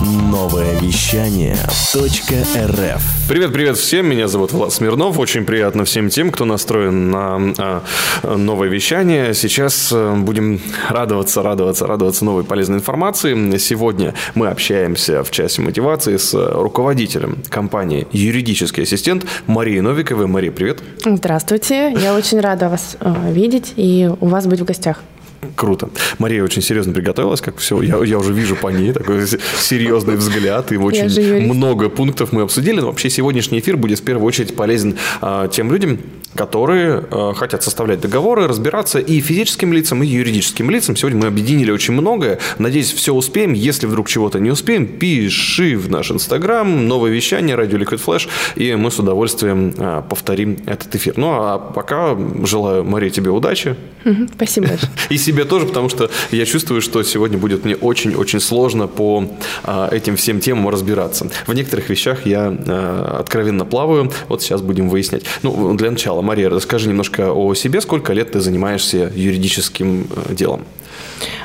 Новое вещание .рф Привет, привет всем, меня зовут Влад Смирнов. Очень приятно всем тем, кто настроен на а, новое вещание. Сейчас а, будем радоваться, радоваться, радоваться новой полезной информации. Сегодня мы общаемся в части мотивации с руководителем компании «Юридический ассистент» Марией Новиковой. Мария, привет. Здравствуйте, я очень рада вас э, видеть и у вас быть в гостях. Круто. Мария очень серьезно приготовилась, как все. Я, я уже вижу по ней такой серьезный взгляд, и очень много пунктов мы обсудили. Но вообще сегодняшний эфир будет в первую очередь полезен а, тем людям, которые а, хотят составлять договоры, разбираться и физическим лицам, и юридическим лицам. Сегодня мы объединили очень многое. Надеюсь, все успеем. Если вдруг чего-то не успеем, пиши в наш инстаграм, новое вещание, радио Liquid Flash, и мы с удовольствием а, повторим этот эфир. Ну, а пока желаю, Мария, тебе удачи. Спасибо большое. И себе тоже, потому что я чувствую, что сегодня будет мне очень-очень сложно по а, этим всем темам разбираться. В некоторых вещах я откровенно плаваю. Вот сейчас будем выяснять. Ну, для начала, Мария, расскажи немножко о себе. Сколько лет ты занимаешься юридическим э, делом?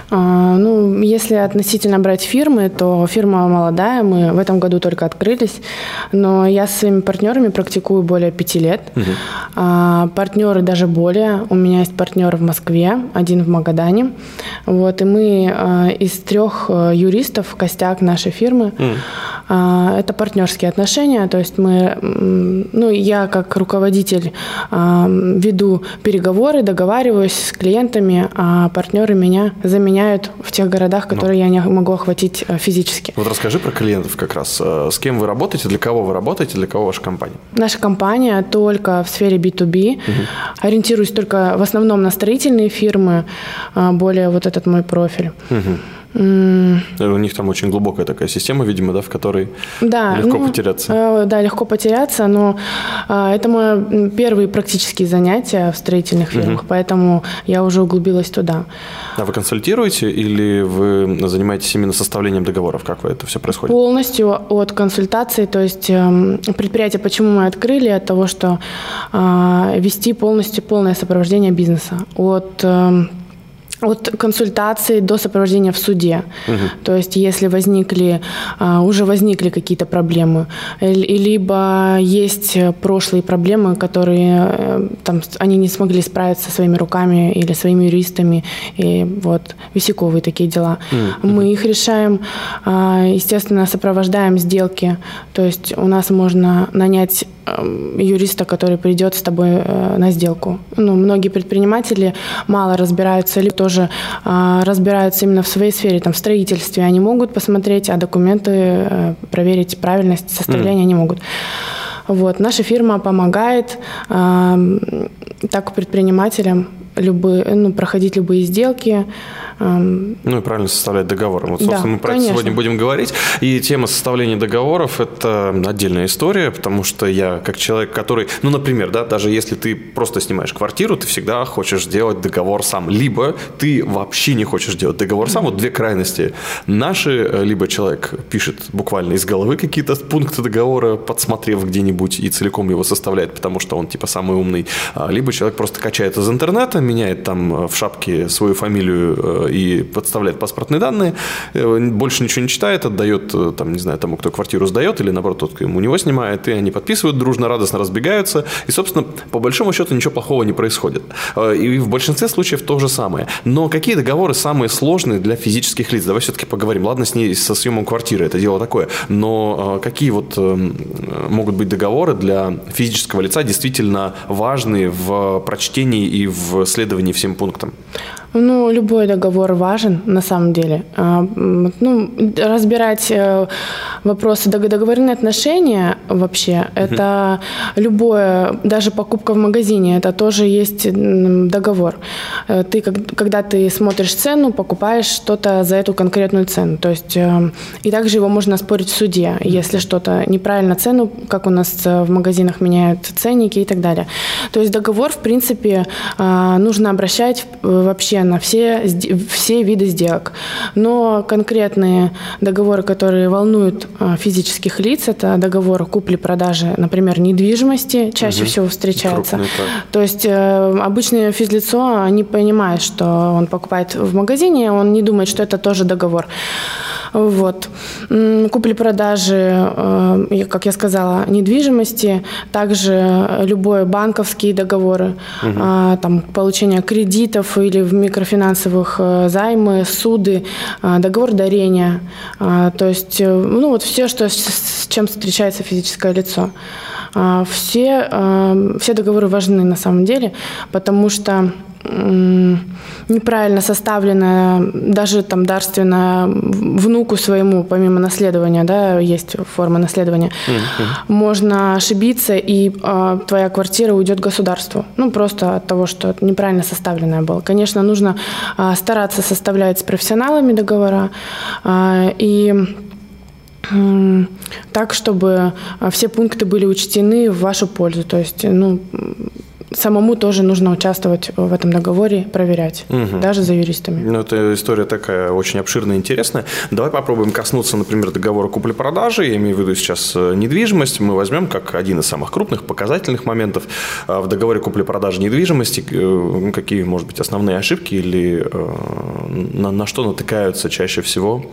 А, ну, если относительно брать фирмы, то фирма молодая, мы в этом году только открылись, но я с своими партнерами практикую более пяти лет. Угу. А, партнеры даже более. У меня есть партнер в Москве, один в Магадане. Вот, и мы а, из трех а, юристов, костяк нашей фирмы, угу. а, это партнерские отношения, то есть мы, ну, я как руководитель а, веду переговоры, договариваюсь с клиентами, а партнеры меня заменяют меняют в тех городах, которые ну. я не могу охватить э, физически. Вот расскажи про клиентов как раз. Э, с кем вы работаете, для кого вы работаете, для кого ваша компания? Наша компания только в сфере B2B. Угу. Ориентируюсь только в основном на строительные фирмы, э, более вот этот мой профиль. Угу. У них там очень глубокая такая система, видимо, да, в которой да, легко ну, потеряться. Э, да, легко потеряться, но э, это мои первые практические занятия в строительных фирмах, угу. поэтому я уже углубилась туда. А вы консультируете или вы занимаетесь именно составлением договоров? Как это все происходит? Полностью от консультации, то есть э, предприятие, почему мы открыли, от того, что э, вести полностью полное сопровождение бизнеса. От э, от консультации до сопровождения в суде. Угу. То есть, если возникли, а, уже возникли какие-то проблемы, либо есть прошлые проблемы, которые э, там, они не смогли справиться своими руками или своими юристами, и вот висяковые такие дела. Угу. Мы их решаем, а, естественно, сопровождаем сделки. То есть, у нас можно нанять эм, юриста, который придет с тобой э, на сделку. Ну, многие предприниматели мало разбираются, или тоже тоже а, разбираются именно в своей сфере, там, в строительстве, они могут посмотреть, а документы а, проверить правильность составления mm. не могут. Вот. Наша фирма помогает а, так предпринимателям любые, ну, проходить любые сделки. Ну и правильно составлять договоры. Вот, собственно, да, мы про конечно. это сегодня будем говорить. И тема составления договоров – это отдельная история, потому что я как человек, который, ну, например, да, даже если ты просто снимаешь квартиру, ты всегда хочешь сделать договор сам. Либо ты вообще не хочешь делать договор сам. Вот две крайности. Наши, э, либо человек пишет буквально из головы какие-то пункты договора, подсмотрев где-нибудь и целиком его составляет, потому что он типа самый умный. А, либо человек просто качает из интернета, меняет там э, в шапке свою фамилию э, и подставляет паспортные данные, э, больше ничего не читает, отдает, там, не знаю, тому, кто квартиру сдает, или наоборот, тот, кто ему него снимает, и они подписывают дружно, радостно разбегаются, и, собственно, по большому счету ничего плохого не происходит. И в большинстве случаев то же самое. Но какие договоры самые сложные для физических лиц? Давай все-таки поговорим. Ладно, с ней, со съемом квартиры, это дело такое, но какие вот могут быть договоры для физического лица действительно важные в прочтении и в следовании всем пунктам? Ну, любой договор важен на самом деле. А, ну, разбирать э, вопросы договорные отношения вообще, это любое, даже покупка в магазине, это тоже есть договор. Э, ты, когда ты смотришь цену, покупаешь что-то за эту конкретную цену. То есть, э, и также его можно спорить в суде, если что-то неправильно цену, как у нас в магазинах меняют ценники и так далее. То есть договор, в принципе, нужно обращать вообще на все, все виды сделок. Но конкретные договоры, которые волнуют а, физических лиц, это договор купли-продажи, например, недвижимости, чаще угу. всего встречается. Крупный, То есть э, обычное физлицо не понимает, что он покупает в магазине, он не думает, что это тоже договор. Вот. Купли-продажи, э, как я сказала, недвижимости, также любое банковские договоры, угу. там, получение кредитов или в микрофинансовых э, займы, суды, э, договор дарения. То есть, ну вот все, что, с чем встречается физическое лицо. Все, все договоры важны на самом деле, потому что неправильно составленная, даже там дарственная внуку своему, помимо наследования, да, есть форма наследования, mm-hmm. можно ошибиться, и э, твоя квартира уйдет государству. Ну, просто от того, что неправильно составленная была. Конечно, нужно э, стараться составлять с профессионалами договора, э, и так, чтобы все пункты были учтены в вашу пользу. То есть, ну, самому тоже нужно участвовать в этом договоре, проверять, угу. даже за юристами. Ну, эта история такая очень обширная и интересная. Давай попробуем коснуться, например, договора купли-продажи. Я имею в виду сейчас э, недвижимость. Мы возьмем как один из самых крупных показательных моментов э, в договоре купли-продажи недвижимости. Э, какие, может быть, основные ошибки или на, на что натыкаются чаще всего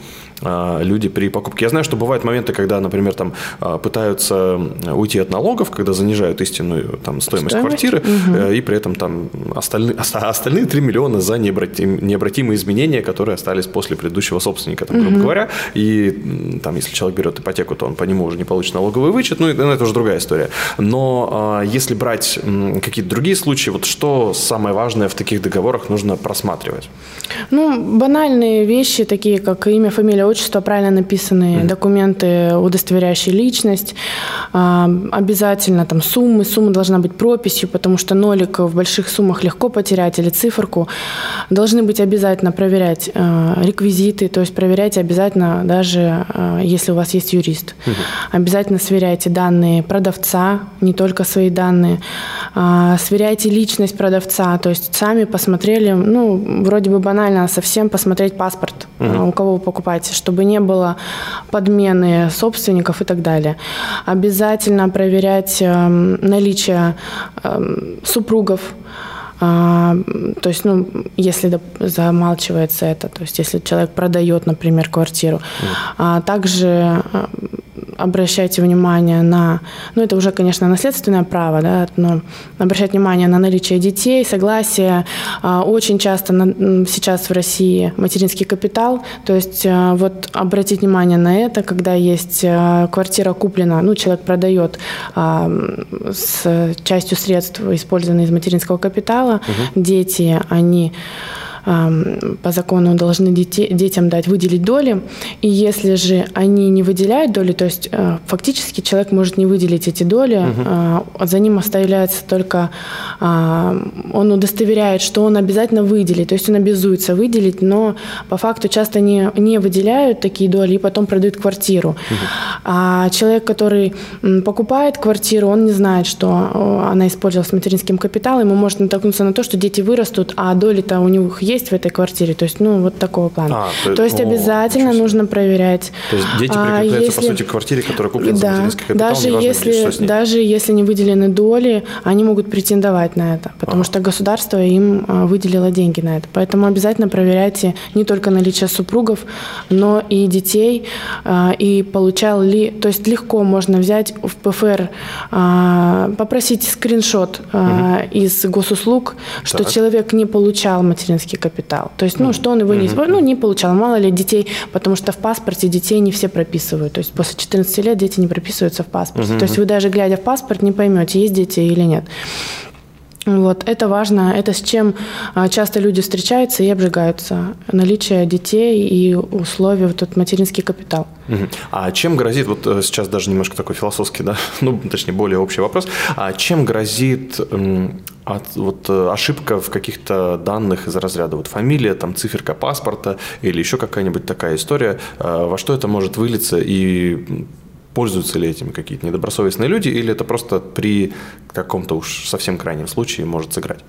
люди при покупке. Я знаю, что бывают моменты, когда, например, там пытаются уйти от налогов, когда занижают истинную там, стоимость, стоимость? квартиры, угу. и при этом там остальные, остальные 3 миллиона за необратим, необратимые изменения, которые остались после предыдущего собственника, там, грубо угу. говоря. И там, если человек берет ипотеку, то он по нему уже не получит налоговый вычет, ну, это уже другая история. Но а, если брать какие-то другие случаи, вот что самое важное в таких договорах нужно просматривать? Ну, банальные вещи, такие как имя, фамилия, отчество, правильно написанные mm документы, удостоверяющие личность, а, обязательно там суммы, сумма должна быть прописью, потому что нолик в больших суммах легко потерять или циферку. Должны быть обязательно проверять э, реквизиты, то есть проверяйте обязательно даже, э, если у вас есть юрист. Угу. Обязательно сверяйте данные продавца, не только свои данные. Э, сверяйте личность продавца, то есть сами посмотрели, ну, вроде бы банально, совсем посмотреть паспорт, угу. у кого вы покупаете, чтобы не было подмены собственников и так далее. Обязательно проверять эм, наличие Эм, супругов. А, то есть, ну, если замалчивается это, то есть, если человек продает, например, квартиру, mm. а также э, обращайте внимание на, ну это уже, конечно, наследственное право, да, но обращать внимание на наличие детей, согласие. А, очень часто на, сейчас в России материнский капитал, то есть а, вот обратить внимание на это, когда есть а, квартира куплена, ну человек продает с частью средств, использованных из материнского капитала, угу. дети, они по закону должны дети, детям дать, выделить доли. И если же они не выделяют доли, то есть э, фактически человек может не выделить эти доли, угу. за ним оставляется только, а, он удостоверяет, что он обязательно выделит, то есть он обязуется выделить, но по факту часто не, не выделяют такие доли и потом продают квартиру. Угу. А человек, который покупает квартиру, он не знает, что она использовалась материнским капиталом, ему может натолкнуться на то, что дети вырастут, а доли-то у них есть в этой квартире. То есть, ну, вот такого плана. А, то, то есть, о, обязательно нужно проверять. То есть, дети а, прикрепляются, а, если... по сути, к квартире, которая куплена да, за материнский капитал, даже если, даже если не выделены доли, они могут претендовать на это, потому а. что государство им а, выделило деньги на это. Поэтому обязательно проверяйте не только наличие супругов, но и детей, а, и получал ли... То есть, легко можно взять в ПФР, попросить скриншот угу. из госуслуг, что так. человек не получал материнский капитал. То есть, ну, что он его не, ну, не получал. Мало ли детей, потому что в паспорте детей не все прописывают. То есть после 14 лет дети не прописываются в паспорте. То есть вы даже глядя в паспорт не поймете, есть дети или нет. Вот, это важно, это с чем а, часто люди встречаются и обжигаются. Наличие детей и условия, вот этот материнский капитал. А чем грозит, вот э, сейчас даже немножко такой философский, да, ну, точнее, более общий вопрос, а чем грозит от, вот, э, ошибка в каких-то данных из разряда? Вот фамилия, там циферка паспорта или еще какая-нибудь такая история, э, во что это может вылиться? И пользуются ли этим какие-то недобросовестные люди, или это просто при каком-то уж совсем крайнем случае может сыграть?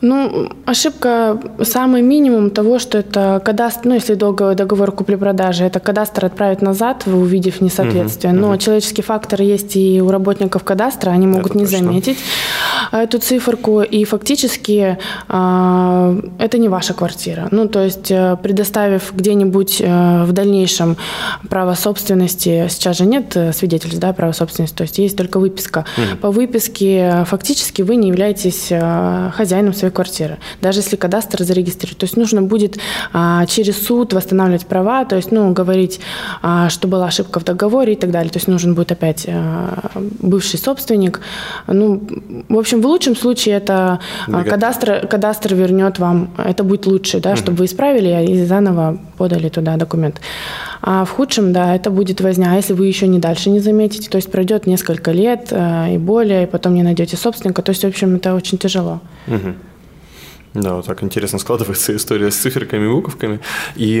Ну, ошибка самый минимум того, что это кадастр, ну, если долго договор купли-продажи, это кадастр отправить назад, увидев несоответствие. Uh-huh. Но человеческий фактор есть и у работников кадастра, они могут это не точно. заметить. эту циферку, и фактически э, это не ваша квартира. Ну, то есть, э, предоставив где-нибудь э, в дальнейшем право собственности, сейчас же нет э, свидетельств, да, права собственности, то есть есть только выписка. Mm. По выписке фактически вы не являетесь э, хозяином своей квартиры, даже если кадастр зарегистрирует. То есть нужно будет э, через суд восстанавливать права, то есть, ну, говорить, э, что была ошибка в договоре и так далее. То есть нужен будет опять э, бывший собственник. Ну, в общем, в лучшем случае это э, кадастр, кадастр вернет вам, это будет лучше, да, mm чтобы вы исправили и заново подали туда документ. А в худшем, да, это будет возня. А если вы еще не дальше не заметите, то есть пройдет несколько лет э, и более, и потом не найдете собственника, то есть, в общем, это очень тяжело. Угу. Да, вот так интересно складывается история с циферками и буковками. И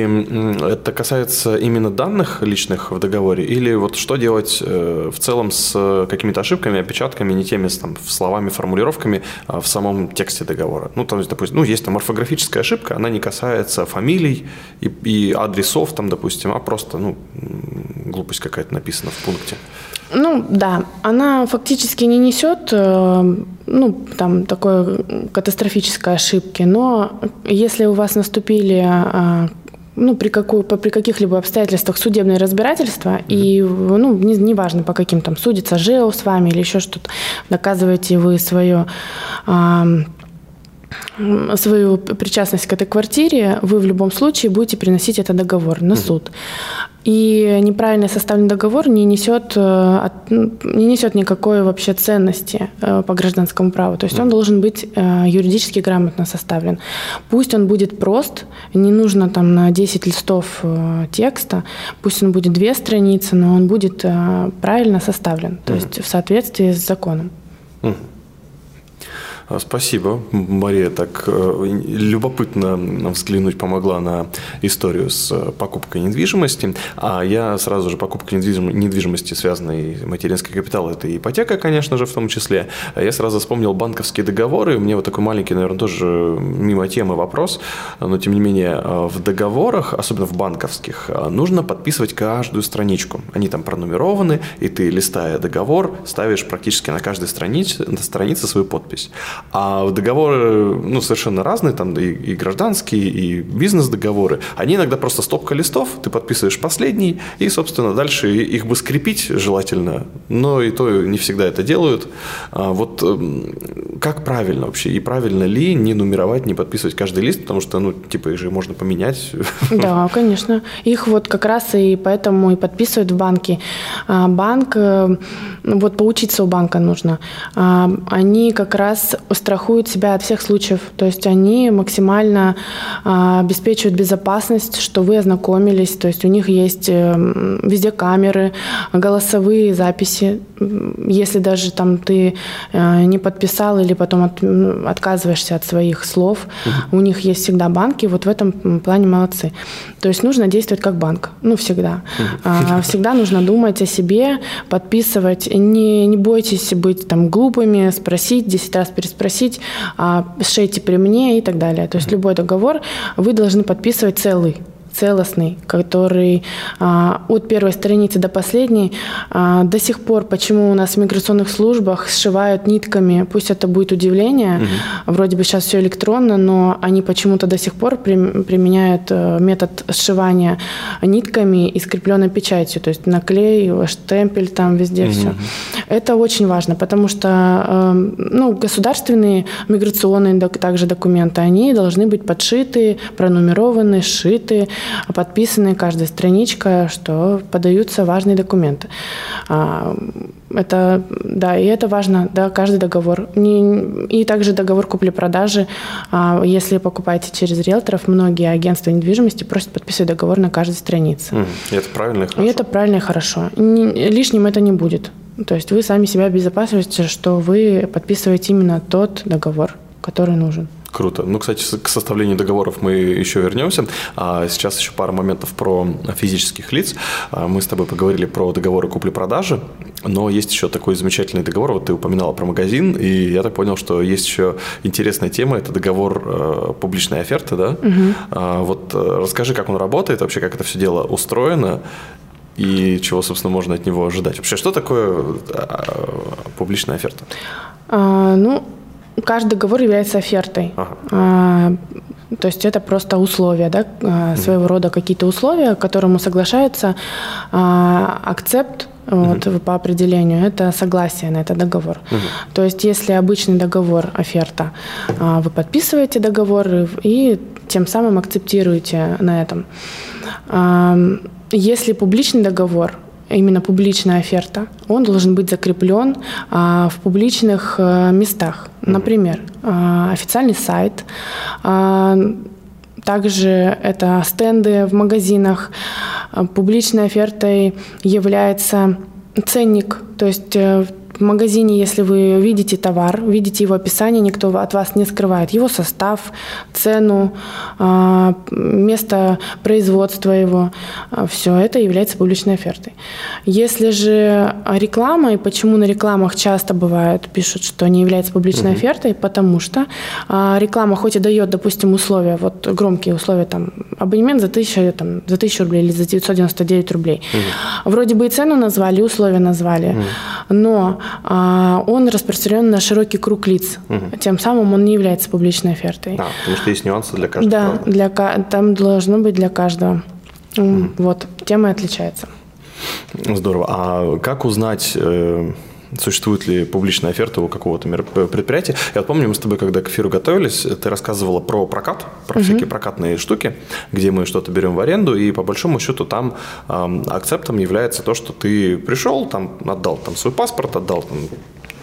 это касается именно данных личных в договоре или вот что делать э, в целом с какими-то ошибками, опечатками, не теми там, словами, формулировками а в самом тексте договора. Ну, там, допустим, ну, есть там орфографическая ошибка, она не касается фамилий и, и адресов, там, допустим, а просто, ну, глупость какая-то написана в пункте. Ну, да, она фактически не несет э, ну, там, такой катастрофической ошибки, но если у вас наступили а, ну, при, какой, при каких-либо обстоятельствах судебное разбирательство, и, ну, неважно, не по каким там судится ЖЭО с вами или еще что-то, доказываете вы свое свою причастность к этой квартире, вы в любом случае будете приносить этот договор на суд. И неправильно составленный договор не несет, э, не несет никакой вообще ценности э, по гражданскому праву. То есть он должен быть э, юридически грамотно составлен. Пусть он будет прост, не нужно там на 10 листов текста, пусть он будет две страницы, но он будет правильно составлен, то есть в соответствии с законом. А, спасибо, Мария. Так э, любопытно взглянуть помогла на историю с э, покупкой недвижимости. А я сразу же покупка недвижимости, связанной материнский капитал, это ипотека, конечно же, в том числе. А я сразу вспомнил банковские договоры. Меня вот такой маленький, наверное, тоже мимо темы вопрос. Но, тем не менее, э, в договорах, особенно в банковских, нужно подписывать каждую страничку. Они там пронумерованы, и ты, листая договор, ставишь практически на каждой странице, на странице свою подпись. А договоры, ну, совершенно разные, там и, и гражданские, и бизнес-договоры, они иногда просто стопка листов, ты подписываешь последний, и, собственно, дальше их бы скрепить желательно, но и то не всегда это делают. А вот эм, как правильно вообще, и правильно ли не нумеровать, не подписывать каждый лист, потому что, ну, типа, их же можно поменять. Да, конечно. Их вот как раз и поэтому и подписывают в банке. А банк, э, вот поучиться у банка нужно. А, они как раз страхуют себя от всех случаев. То есть они максимально а, обеспечивают безопасность, что вы ознакомились. То есть у них есть эм, везде камеры, голосовые записи. Если даже там ты э, не подписал или потом от, отказываешься от своих слов, угу. у них есть всегда банки. Вот в этом плане молодцы. То есть нужно действовать как банк. Ну, всегда. Угу. Всегда нужно думать о себе, подписывать. Не, не бойтесь быть там глупыми, спросить, 10 раз переспросить просить а, шейте при мне и так далее. То есть любой договор вы должны подписывать целый целостный, который а, от первой страницы до последней а, до сих пор, почему у нас в миграционных службах сшивают нитками, пусть это будет удивление, угу. вроде бы сейчас все электронно, но они почему-то до сих пор применяют э, метод сшивания нитками и скрепленной печатью, то есть наклей, штемпель там везде угу. все. Это очень важно, потому что э, ну, государственные миграционные также документы, они должны быть подшиты, пронумерованы, сшиты, подписаны, каждая страничка, что подаются важные документы. А, это, да, и это важно, да, каждый договор. И также договор купли-продажи. А, если покупаете через риэлторов, многие агентства недвижимости просят подписывать договор на каждой странице. И это правильно и хорошо. И это правильно и хорошо. Лишним это не будет. То есть вы сами себя обезопасиваете, что вы подписываете именно тот договор, который нужен. Круто. Ну, кстати, к составлению договоров мы еще вернемся. А сейчас еще пара моментов про физических лиц. А, мы с тобой поговорили про договоры купли-продажи, но есть еще такой замечательный договор. Вот ты упоминала про магазин, и я так понял, что есть еще интересная тема. Это договор э, публичной оферты, да? Угу. А, вот э, расскажи, как он работает, вообще, как это все дело устроено, и чего, собственно, можно от него ожидать. Вообще, что такое а, публичная оферта? А, ну, каждый договор является офертой. Ага. А, то есть это просто условия, да, а, своего рода какие-то условия, к которому соглашается а, акцепт вот, mm по определению, это согласие на этот договор. mm То есть если обычный договор, оферта, а, вы подписываете договор и тем самым акцептируете на этом. Если публичный договор, именно публичная оферта, он должен быть закреплен а, в публичных а, местах. Например, а, официальный сайт, а, также это стенды в магазинах. Публичной офертой является ценник, то есть э, в магазине, если вы видите товар, видите его описание, никто от вас не скрывает его состав, цену, а, место производства его, а, все это является публичной офертой. Если же реклама, и почему на рекламах часто бывает, пишут, что не является публичной угу. офертой, потому что а, реклама хоть и дает, допустим, условия, вот громкие условия, там, абонемент за 1000, там, за 1000 рублей или за 999 рублей. Угу. Вроде бы и цену назвали, и условия назвали, угу. но он распространен на широкий круг лиц. Угу. Тем самым он не является публичной офертой. А, потому что есть нюансы для каждого. Да, для, там должно быть для каждого. Угу. Вот, тема отличается. Здорово. А как узнать э, существует ли публичная оферта у какого-то предприятия. Я вот помню, мы с тобой, когда к эфиру готовились, ты рассказывала про прокат, про угу. всякие прокатные штуки, где мы что-то берем в аренду, и по большому счету там э, акцептом является то, что ты пришел, там отдал там свой паспорт, отдал там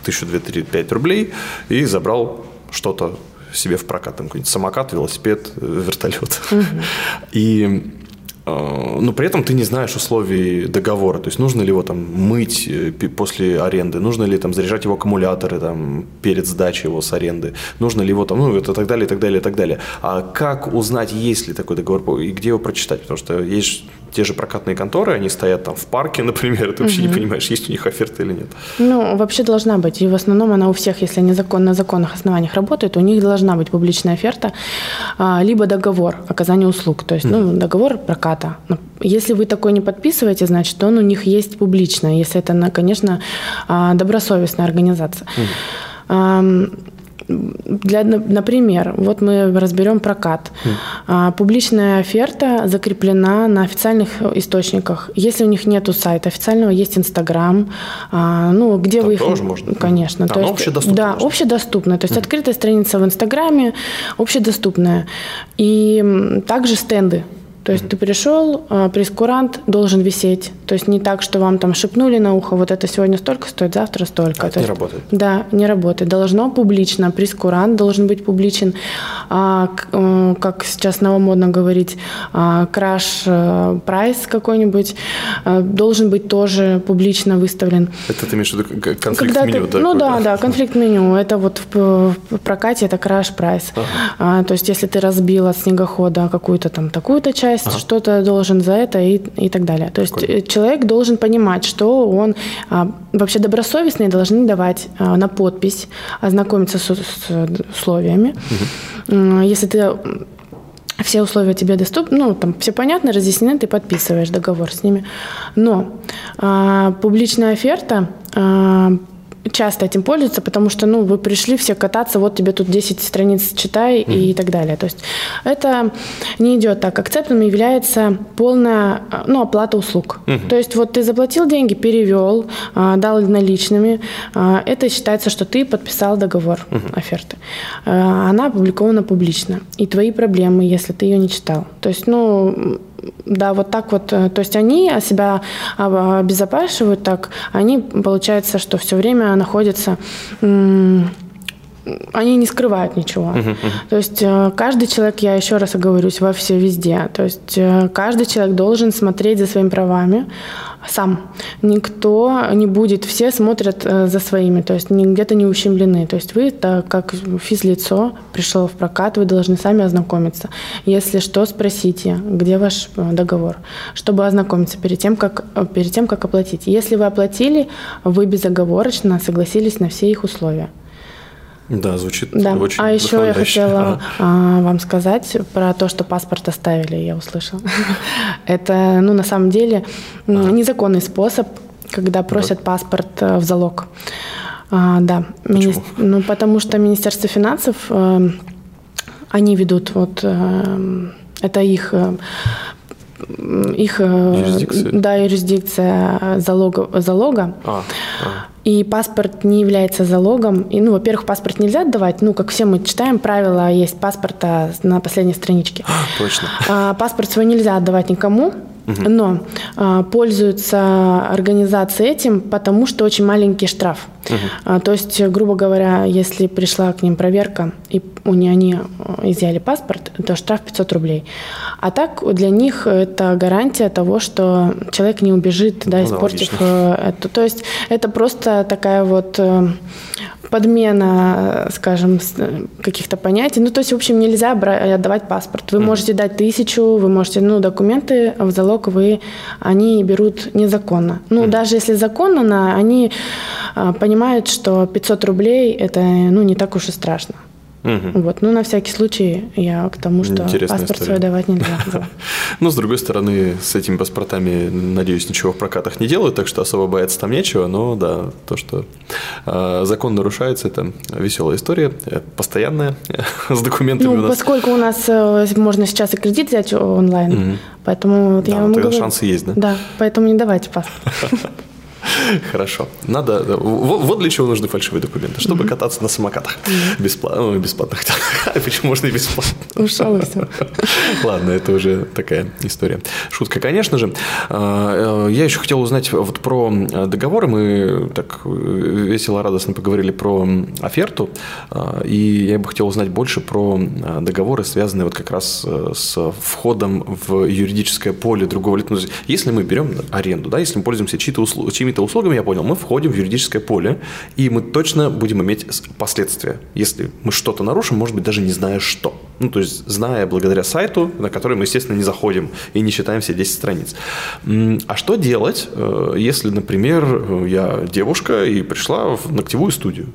тысячу, две, три, пять рублей и забрал что-то себе в прокат, там какой-нибудь самокат, велосипед, вертолет. Угу. И Э, но при этом ты не знаешь условий договора, то есть нужно ли его там мыть э, после аренды, нужно ли там заряжать его аккумуляторы там перед сдачей его с аренды, нужно ли его там, ну, это так далее, и так далее, и так далее. А как узнать, есть ли такой договор и где его прочитать? Потому что есть те же прокатные конторы, они стоят там в парке, например, ты вообще угу. не понимаешь, есть у них оферта или нет. Ну, вообще должна быть. И в основном она у всех, если они закон, на законных основаниях работают, у них должна быть публичная оферта, а, либо договор оказания услуг. То есть, угу. ну, договор проката. Если вы такой не подписываете, значит, он у них есть публично, если это, конечно, а, добросовестная организация. Угу для, например, вот мы разберем прокат. Mm. Публичная оферта закреплена на официальных источниках. Если у них нету сайта официального, есть Инстаграм, а, ну, где Там вы их... тоже можно. Конечно. А, то есть, общедоступно. Да, можно. общедоступная. То есть mm. открытая страница в Инстаграме, общедоступная. И также стенды. То есть ты пришел, а, прескурант должен висеть. То есть не так, что вам там шепнули на ухо, вот это сегодня столько стоит, завтра столько. А это не есть, работает? Да, не работает. Должно публично, прескурант должен быть публичен. А, э, как сейчас новомодно говорить, а, краш а, прайс какой-нибудь а, должен быть тоже публично выставлен. Это ты имеешь в виду конфликт Когда меню? Ты, ну да, да, конфликт меню. Это вот в, в прокате это краш прайс. Ага. А, то есть если ты разбил от снегохода какую-то там такую-то часть, часть, ага. что-то должен за это и, и так далее. То есть Прикольно. Э, человек должен понимать, что он а, вообще добросовестные должны давать а, на подпись, ознакомиться с, с условиями. Угу. Если ты все условия тебе доступны, ну, там все понятно, разъяснены, ты подписываешь договор с ними. Но а, публичная оферта а, часто этим пользуются, потому что, ну, вы пришли все кататься, вот тебе тут 10 страниц читай mm-hmm. и так далее. То есть это не идет так. Акцептом является полная, ну, оплата услуг. Mm-hmm. То есть вот ты заплатил деньги, перевел, а, дал наличными, а, это считается, что ты подписал договор mm-hmm. оферты. Она опубликована публично. И твои проблемы, если ты ее не читал. То есть, ну, да, вот так вот. Э, то есть они себя обезопасивают так, они, получается, что все время находятся они не скрывают ничего. Uh-huh, uh-huh. То есть э, каждый человек, я еще раз оговорюсь, во все везде. То есть э, каждый человек должен смотреть за своими правами сам. Никто не будет, все смотрят за своими, то есть где-то не ущемлены. То есть вы, так как физлицо, пришло в прокат, вы должны сами ознакомиться. Если что, спросите, где ваш договор, чтобы ознакомиться перед тем, как, перед тем, как оплатить. Если вы оплатили, вы безоговорочно согласились на все их условия. Да, звучит да. очень А еще я хотела а, вам сказать про то, что паспорт оставили, я услышала. Это, ну, на самом деле, незаконный способ, когда просят паспорт э, в залог. А, да. Почему? Мини... Ну, потому что Министерство финансов, э, они ведут, вот, э, это их э, их юрисдикция. да юрисдикция залога залога а, а. И паспорт не является залогом. И ну во-первых паспорт нельзя отдавать ну как все мы читаем правила есть паспорта на последней страничке. Точно. А, паспорт свой нельзя отдавать никому но а, пользуются организации этим, потому что очень маленький штраф. Угу. А, то есть, грубо говоря, если пришла к ним проверка, и у них они э, изъяли паспорт, то штраф 500 рублей. А так для них это гарантия того, что человек не убежит, да, ну, испортив да, э, это. То есть это просто такая вот э, подмена, скажем, каких-то понятий. Ну, то есть, в общем, нельзя отдавать паспорт. Вы mm можете дать тысячу, вы можете, ну, документы в залог вы, они берут незаконно. Ну, mm даже если законно, они а, понимают, что 500 рублей это, ну, не так уж и страшно. Угу. Вот. Ну, на всякий случай я к тому, что Интересная паспорт история. свой давать нельзя. Ну, с другой стороны, с этими паспортами, надеюсь, ничего в прокатах не делают, так что особо бояться там нечего, но да, то, что э, закон нарушается, это веселая история, э, постоянная, с документами ну, у нас. поскольку у нас э, можно сейчас и кредит взять онлайн, поэтому я вам говорю, шансы есть, да? Да, поэтому не давайте паспорт. Хорошо. Надо. Вот для чего нужны фальшивые документы. Чтобы кататься на самокатах. Бесплатно. Ну, бесплатно. Почему можно и бесплатно? Ушел все. Ладно, это уже такая история. Шутка, конечно же. А, э, я еще хотел узнать вот про договоры. Мы так весело, радостно поговорили про оферту. А, и я бы хотел узнать больше про договоры, связанные вот как раз э, с входом в юридическое поле другого лица. Ну, если мы берем аренду, да, если мы пользуемся чьими-то услугами, услугами, я понял, мы входим в юридическое поле, и мы точно будем иметь последствия. Если мы что-то нарушим, может быть, даже не зная что. Ну, то есть, зная благодаря сайту, на который мы, естественно, не заходим и не читаем все 10 страниц. А что делать, э, если, например, э, я девушка и пришла в ногтевую студию?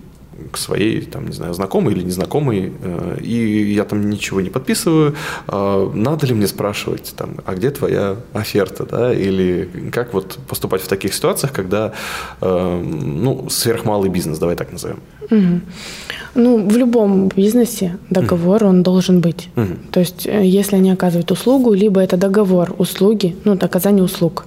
К своей, там, не знаю, знакомой или незнакомой, э, и я там ничего не подписываю, э, надо ли мне спрашивать, там, а где твоя оферта, да, или как вот поступать в таких ситуациях, когда, э, ну, сверхмалый бизнес, давай так назовем. Угу. Ну, в любом бизнесе договор, угу. он должен быть. Угу. То есть, если они оказывают услугу, либо это договор услуги, ну, оказание услуг.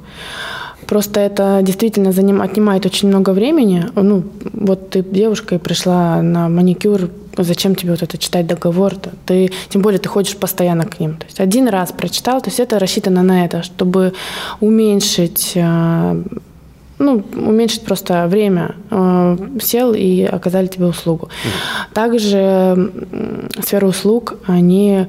Просто это действительно заним, отнимает очень много времени. Ну, вот ты девушка и пришла на маникюр, зачем тебе вот это читать договор? -то? Ты, тем более ты ходишь постоянно к ним. То есть один раз прочитал, то есть это рассчитано на это, чтобы уменьшить э, ну, уменьшить просто время. Э, сел и оказали тебе услугу. Также сфера услуг, они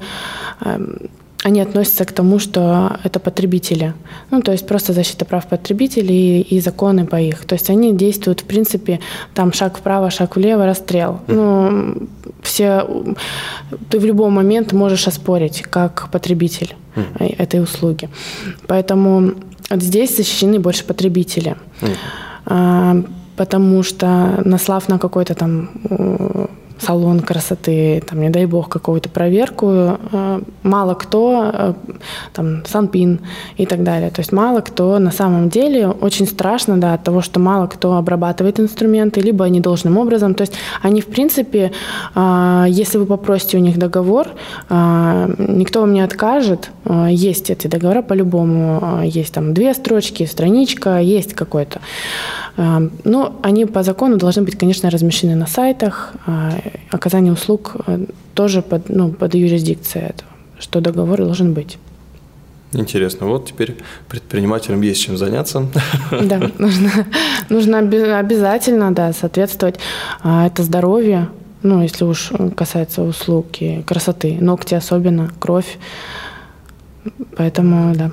эм, они относятся к тому, что это потребители. Ну, то есть просто защита прав потребителей и, законы по их. То есть они действуют, в принципе, там шаг вправо, шаг влево, расстрел. Ну, все, ты в любой момент можешь оспорить как потребитель этой услуги. Поэтому здесь защищены больше потребители. А, потому что наслав на какой-то там салон красоты, там, не дай бог, какую-то проверку, э, мало кто, э, там, Санпин и так далее. То есть мало кто на самом деле, очень страшно, да, от того, что мало кто обрабатывает инструменты, либо они должным образом. То есть они, в принципе, э, если вы попросите у них договор, никто вам не откажет. Есть эти договора по-любому. Есть там две строчки, страничка, есть какой-то. Но они по закону должны быть, конечно, размещены на сайтах, оказание услуг э, тоже под, ну, под юрисдикцией этого, что договор должен быть. Интересно. Вот теперь предпринимателям есть чем заняться. Да, нужно, нужно обязательно да, соответствовать. А, это здоровье, ну, если уж касается услуг и красоты, ногти особенно, кровь. Поэтому, да.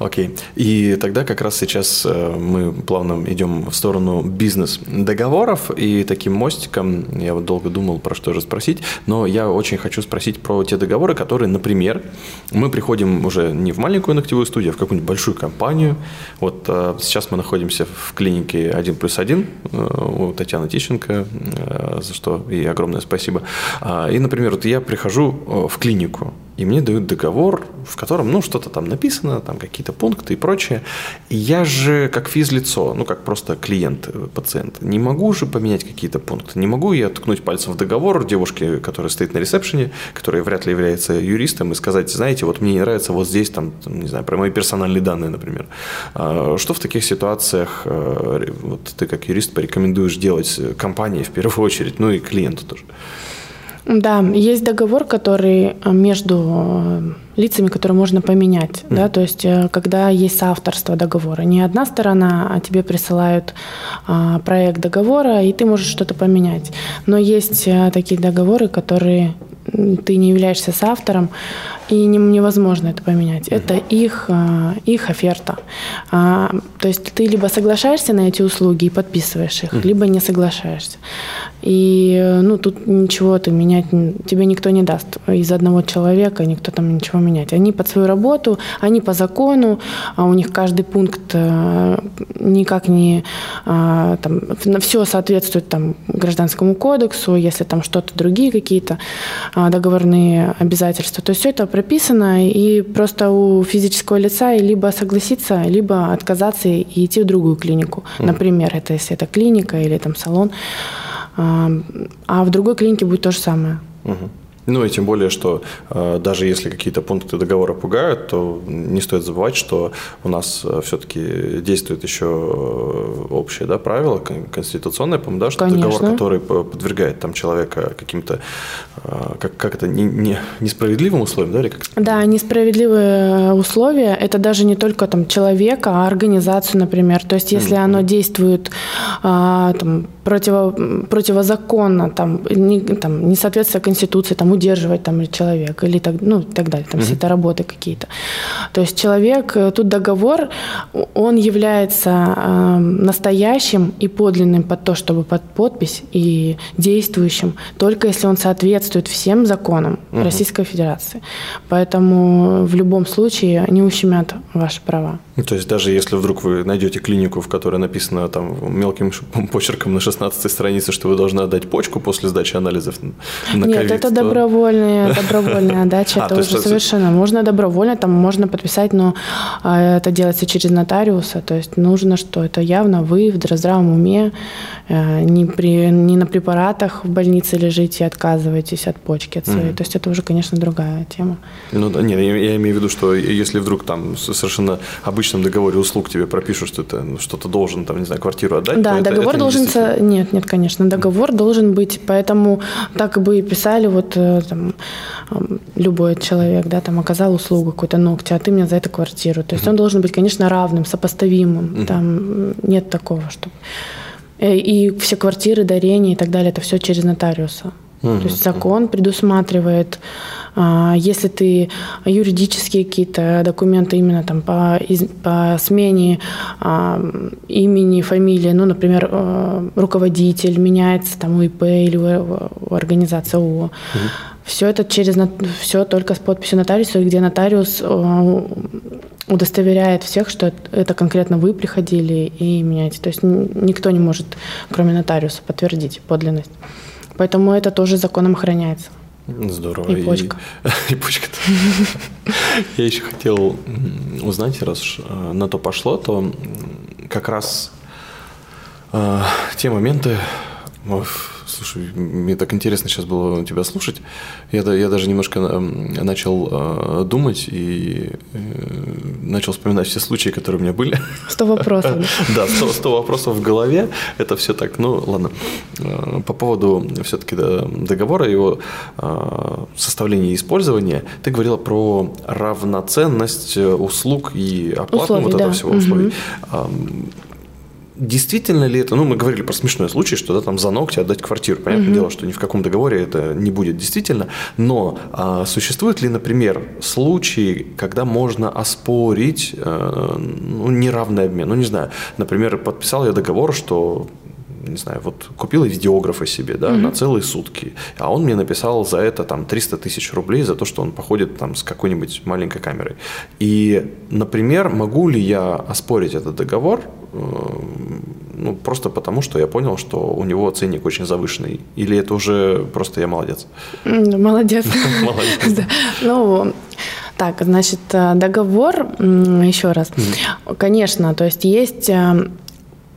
Окей. И тогда как раз сейчас э, мы плавно идем в сторону бизнес-договоров, и таким мостиком, я вот долго думал, про что же спросить, но я очень хочу спросить про те договоры, которые, например, мы приходим уже не в маленькую ногтевую студию, а в какую-нибудь большую компанию. Вот э, сейчас мы находимся в клинике 1 плюс 1 э, у Татьяны Тищенко, за что ей огромное спасибо. А, и, например, вот я прихожу в клинику, и мне дают договор, в котором, ну, что-то там написано, там какие-то пункты и прочее. И я же, как физлицо, ну, как просто клиент, э, пациент, не могу же поменять какие-то пункты. Не могу я ткнуть пальцем в договор девушке, которая стоит на ресепшене, которая вряд ли является юристом, и сказать, знаете, вот мне не нравится вот здесь, там, не знаю, про мои персональные данные, например. А что в таких ситуациях э, вот ты как юрист порекомендуешь делать компании в первую очередь, ну и клиенту тоже? Да, есть договор, который э, между э, лицами, которые можно поменять, mm. да, то есть э, когда есть соавторство договора, не одна сторона, а тебе присылают а, проект договора, и ты можешь что-то поменять. Но есть а, такие договоры, которые ты не являешься соавтором, и невозможно это поменять. Это их, а, их оферта. А, то есть ты либо соглашаешься на эти услуги и подписываешь их, либо не соглашаешься. И ну, тут ничего ты менять, тебе никто не даст. Из одного человека никто там ничего менять. Они под свою работу, они по закону, а у них каждый пункт э, никак не там, все соответствует там, гражданскому кодексу, если там что-то другие какие-то договорные обязательства. То есть все это прописано, и просто у физического лица либо согласиться, либо отказаться и идти в другую клинику. Например, это если это клиника или там салон. А в другой клинике будет то же самое. Mm-hmm. Ну и тем более, что э, даже если какие-то пункты договора пугают, то не стоит забывать, что у нас э, все-таки действует еще э, общее да, правило, конституционное, по-моему, да, что Конечно. договор, который подвергает там человека каким-то, э, как, как это, не, не, несправедливым условиям, да, или как Да, несправедливые условия, это даже не только там человека, а организацию, например. То есть если mm-hmm. оно действует э, там, противо, противозаконно, там, не, там, не соответствует Конституции, там, удерживать там человека или так, ну, и так далее, там mm-hmm. все это работы какие-то. То есть человек, э, тут договор, он является э, настоящим и подлинным под то, чтобы под подпись и действующим, только если он соответствует всем законам mm-hmm. Российской Федерации. Поэтому в любом случае не ущемят ваши права. То есть даже если вдруг вы найдете клинику, в которой написано там мелким почерком на 16 странице, что вы должны отдать почку после сдачи анализов на Нет, COVID, это то... добровольная, добровольная отдача, это уже совершенно. Можно добровольно, там можно подписать, но а, это делается через нотариуса, то есть нужно, что это явно вы в здравом уме, э, не, при, не на препаратах в больнице лежите и отказываетесь от почки от своей. То есть это уже, конечно, другая тема. Ну да, нет, я, имею в виду, что если вдруг там совершенно обычном договоре услуг тебе пропишут, что ты ну, что-то должен, там, не знаю, квартиру отдать. Да, договор это, должен... Нет, нет, конечно, договор должен быть, поэтому так бы и писали вот э, там, любой человек, да, там оказал услугу какой-то ногти, а ты мне за это квартиру. То есть он должен быть, конечно, равным, сопоставимым. Там нет такого, что... Э, и все квартиры, дарения и так далее, это все через нотариуса. То есть закон предусматривает, а, если ты юридические какие-то документы именно там по, по смене а, имени, фамилии, ну, например, а, руководитель меняется там у ИП или у, организации ООО, угу. все это через все только с подписью нотариуса, где нотариус удостоверяет всех, что это конкретно вы приходили и меняете. То есть никто не может, кроме нотариуса, подтвердить подлинность. Поэтому это тоже законом охраняется. Здорово. И почка. И, и почка. Я еще хотел узнать, раз э, на то пошло, то как раз э, те моменты, Слушай, мне так интересно сейчас было тебя слушать. Я, я даже немножко начал э, думать и э, начал вспоминать все случаи, которые у меня были. Сто вопросов. Да, сто вопросов в голове. Это все так, ну ладно. Э, по поводу все-таки договора, его э, составления и использования, ты говорила про равноценность э, услуг и оплату вот этого всего условий действительно ли это, ну, мы говорили про смешной случай, что да, там за ногти отдать квартиру. Понятное угу. дело, что ни в каком договоре это не будет действительно. Но а, существует ли, например, случаи, когда можно оспорить э, ну, неравный обмен? Ну, не знаю, например, подписал я договор, что не знаю, вот купила видеографа себе, да, mm-hmm. на целые сутки, а он мне написал за это там 300 тысяч рублей за то, что он походит там с какой-нибудь маленькой камерой. И, например, могу ли я оспорить этот договор, э, ну, просто потому, что я понял, что у него ценник очень завышенный? Или это уже просто я молодец? Молодец. Молодец. Ну, так, значит, э, договор, еще раз. Конечно, то есть есть э,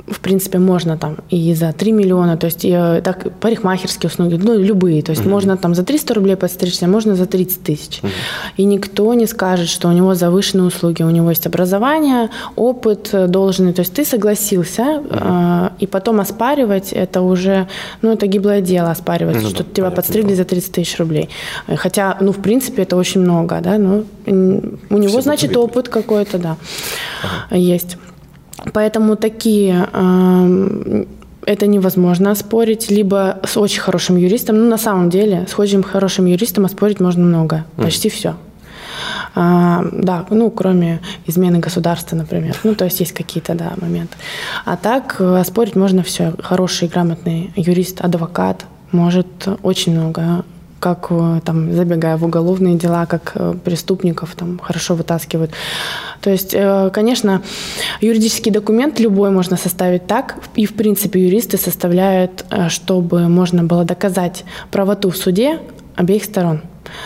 в принципе, можно там и за 3 миллиона, то есть и, так, парикмахерские услуги, ну, любые, то есть uh-huh. можно там за 300 рублей подстричься, можно за 30 тысяч. Uh-huh. И никто не скажет, что у него завышенные услуги, у него есть образование, опыт должный, то есть ты согласился, uh-huh. э, и потом оспаривать, это уже, ну, это гиблое дело оспаривать, uh-huh. что тебя подстригли за 30 тысяч рублей. Хотя, ну, в принципе, это очень много, да, ну, у него, Все значит, опыт какой-то, да, uh-huh. есть. Поэтому такие это невозможно оспорить, либо с очень хорошим юристом. Ну, на самом деле, с очень хорошим юристом оспорить можно много, почти mm. все. А, да, ну, кроме измены государства, например. Ну, то есть есть какие-то, да, моменты. А так э, оспорить можно все. Хороший, грамотный юрист, адвокат может очень много как э, там, забегая в уголовные дела, как э, преступников там хорошо вытаскивают. То есть, э, конечно, юридический документ любой можно составить так, и в принципе юристы составляют, чтобы можно было доказать правоту в суде обеих сторон.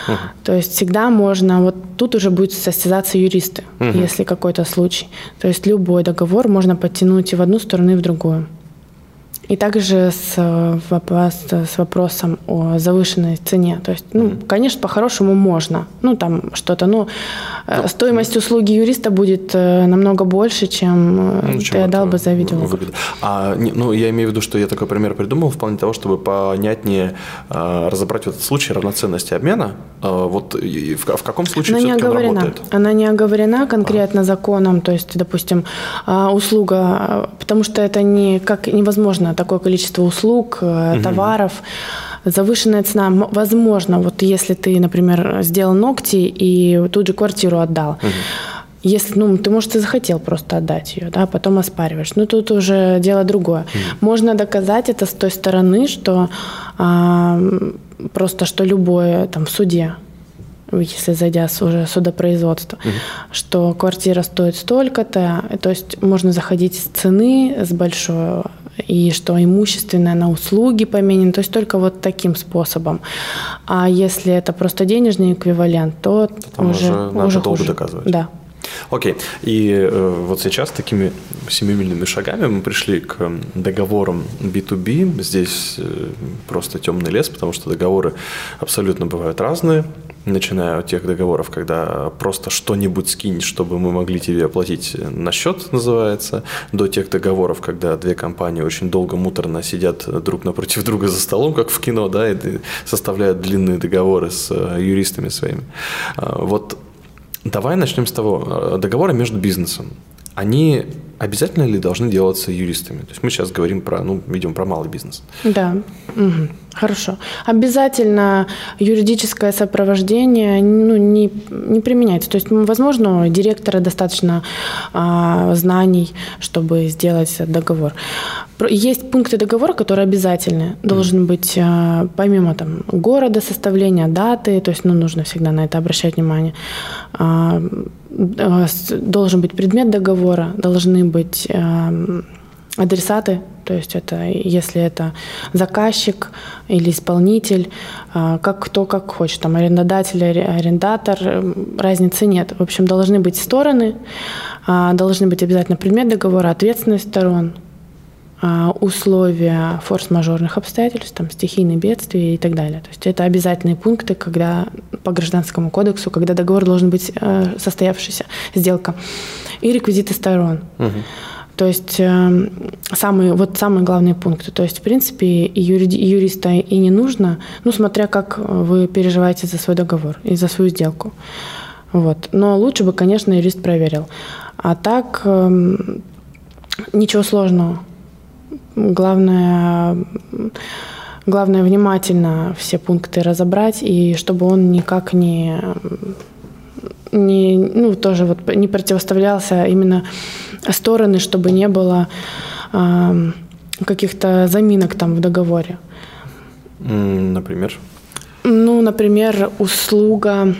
Uh-huh. То есть всегда можно, вот тут уже будет состязаться юристы, uh-huh. если какой-то случай. То есть любой договор можно подтянуть и в одну сторону, и в другую. И также с, э, вопрос, с вопросом о завышенной цене. То есть, ну, mm-hmm. конечно, по-хорошему можно. Ну, там что-то, ну, ну стоимость mm-hmm. услуги юриста будет э, намного больше, чем ну, ты отдал бы за видео. А, ну, я имею в виду, что я такой пример придумал в плане того, чтобы понятнее э, разобрать в этот случай равноценности обмена. Э, вот в, в каком случае она не оговорена. работает? Она не оговорена конкретно а. законом, то есть, допустим, услуга, потому что это не как невозможно такое количество услуг, угу. товаров. Завышенная цена, возможно, вот если ты, например, сделал ногти и тут же квартиру отдал. Угу. Если, ну, ты, может, и захотел просто отдать ее, да, потом оспариваешь. Но тут уже дело другое. Mm. Можно доказать это с той стороны, что а, просто что любое там в суде, если зайдя с уже судопроизводства, угу. что квартира стоит столько-то, то есть можно заходить с цены, с большой и что имущественное на услуги поменено, то есть только вот таким способом. А если это просто денежный эквивалент, то Там уже, уже, уже долго хуже. доказывать. Да. Окей. И э, вот сейчас такими семимильными шагами мы пришли к договорам B2B. Здесь э, просто темный лес, потому что договоры абсолютно бывают разные начиная от тех договоров, когда просто что-нибудь скинь, чтобы мы могли тебе оплатить на счет, называется, до тех договоров, когда две компании очень долго муторно сидят друг напротив друга за столом, как в кино, да, и составляют длинные договоры с э, юристами своими. А, вот давай начнем с того, э, договоры между бизнесом. Они обязательно ли должны делаться юристами? То есть мы сейчас говорим про, ну, идем про малый бизнес. Да. Угу. Хорошо. Обязательно юридическое сопровождение ну, не, не применяется. То есть, возможно, у директора достаточно а, знаний, чтобы сделать договор. Есть пункты договора, которые обязательны. Должен быть, а, помимо там, города составления, даты, то есть ну, нужно всегда на это обращать внимание. А должен быть предмет договора, должны быть а, адресаты, то есть это если это заказчик или исполнитель, а, как кто как хочет, там арендодатель, арендатор, разницы нет. В общем, должны быть стороны, должны быть обязательно предмет договора, ответственность сторон, условия форс-мажорных обстоятельств, там, стихийные бедствия и так далее. То есть это обязательные пункты, когда по гражданскому кодексу, когда договор должен быть э, состоявшийся, сделка, и реквизиты сторон. Угу. То есть э, самые, вот самые главные пункты. То есть, в принципе, и юриди, юриста и не нужно, ну, смотря как вы переживаете за свой договор и за свою сделку. Вот. Но лучше бы, конечно, юрист проверил. А так э, ничего сложного. Главное, главное внимательно все пункты разобрать, и чтобы он никак не, не ну, тоже вот не противоставлялся именно стороны, чтобы не было э, каких-то заминок там в договоре. Например? Ну, например, услуга,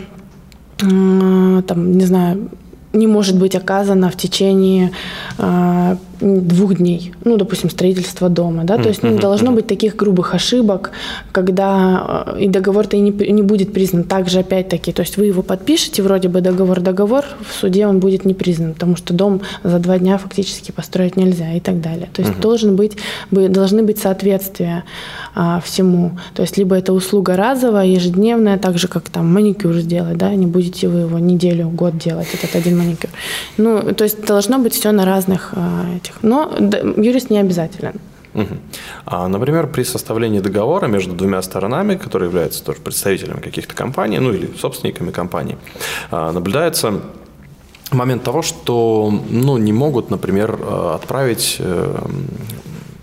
э, там, не знаю, не может быть оказана в течение э, двух дней. Ну, допустим, строительство дома, да, то есть не должно быть таких грубых ошибок, когда э, и договор-то и не, не будет признан. Также, опять-таки, то есть вы его подпишете, вроде бы договор-договор, в суде он будет не признан, потому что дом за два дня фактически построить нельзя и так далее. То есть угу. должен быть, должны быть соответствия а, всему. То есть либо это услуга разовая, ежедневная, так же, как там маникюр сделать, да, не будете вы его неделю, год делать, этот один маникюр. Ну, то есть должно быть все на разных а, этих. Но юрист не обязателен. Угу. А, например, при составлении договора между двумя сторонами, которые являются тоже представителями каких-то компаний, ну или собственниками компаний, а, наблюдается момент того, что ну, не могут, например, а, отправить э,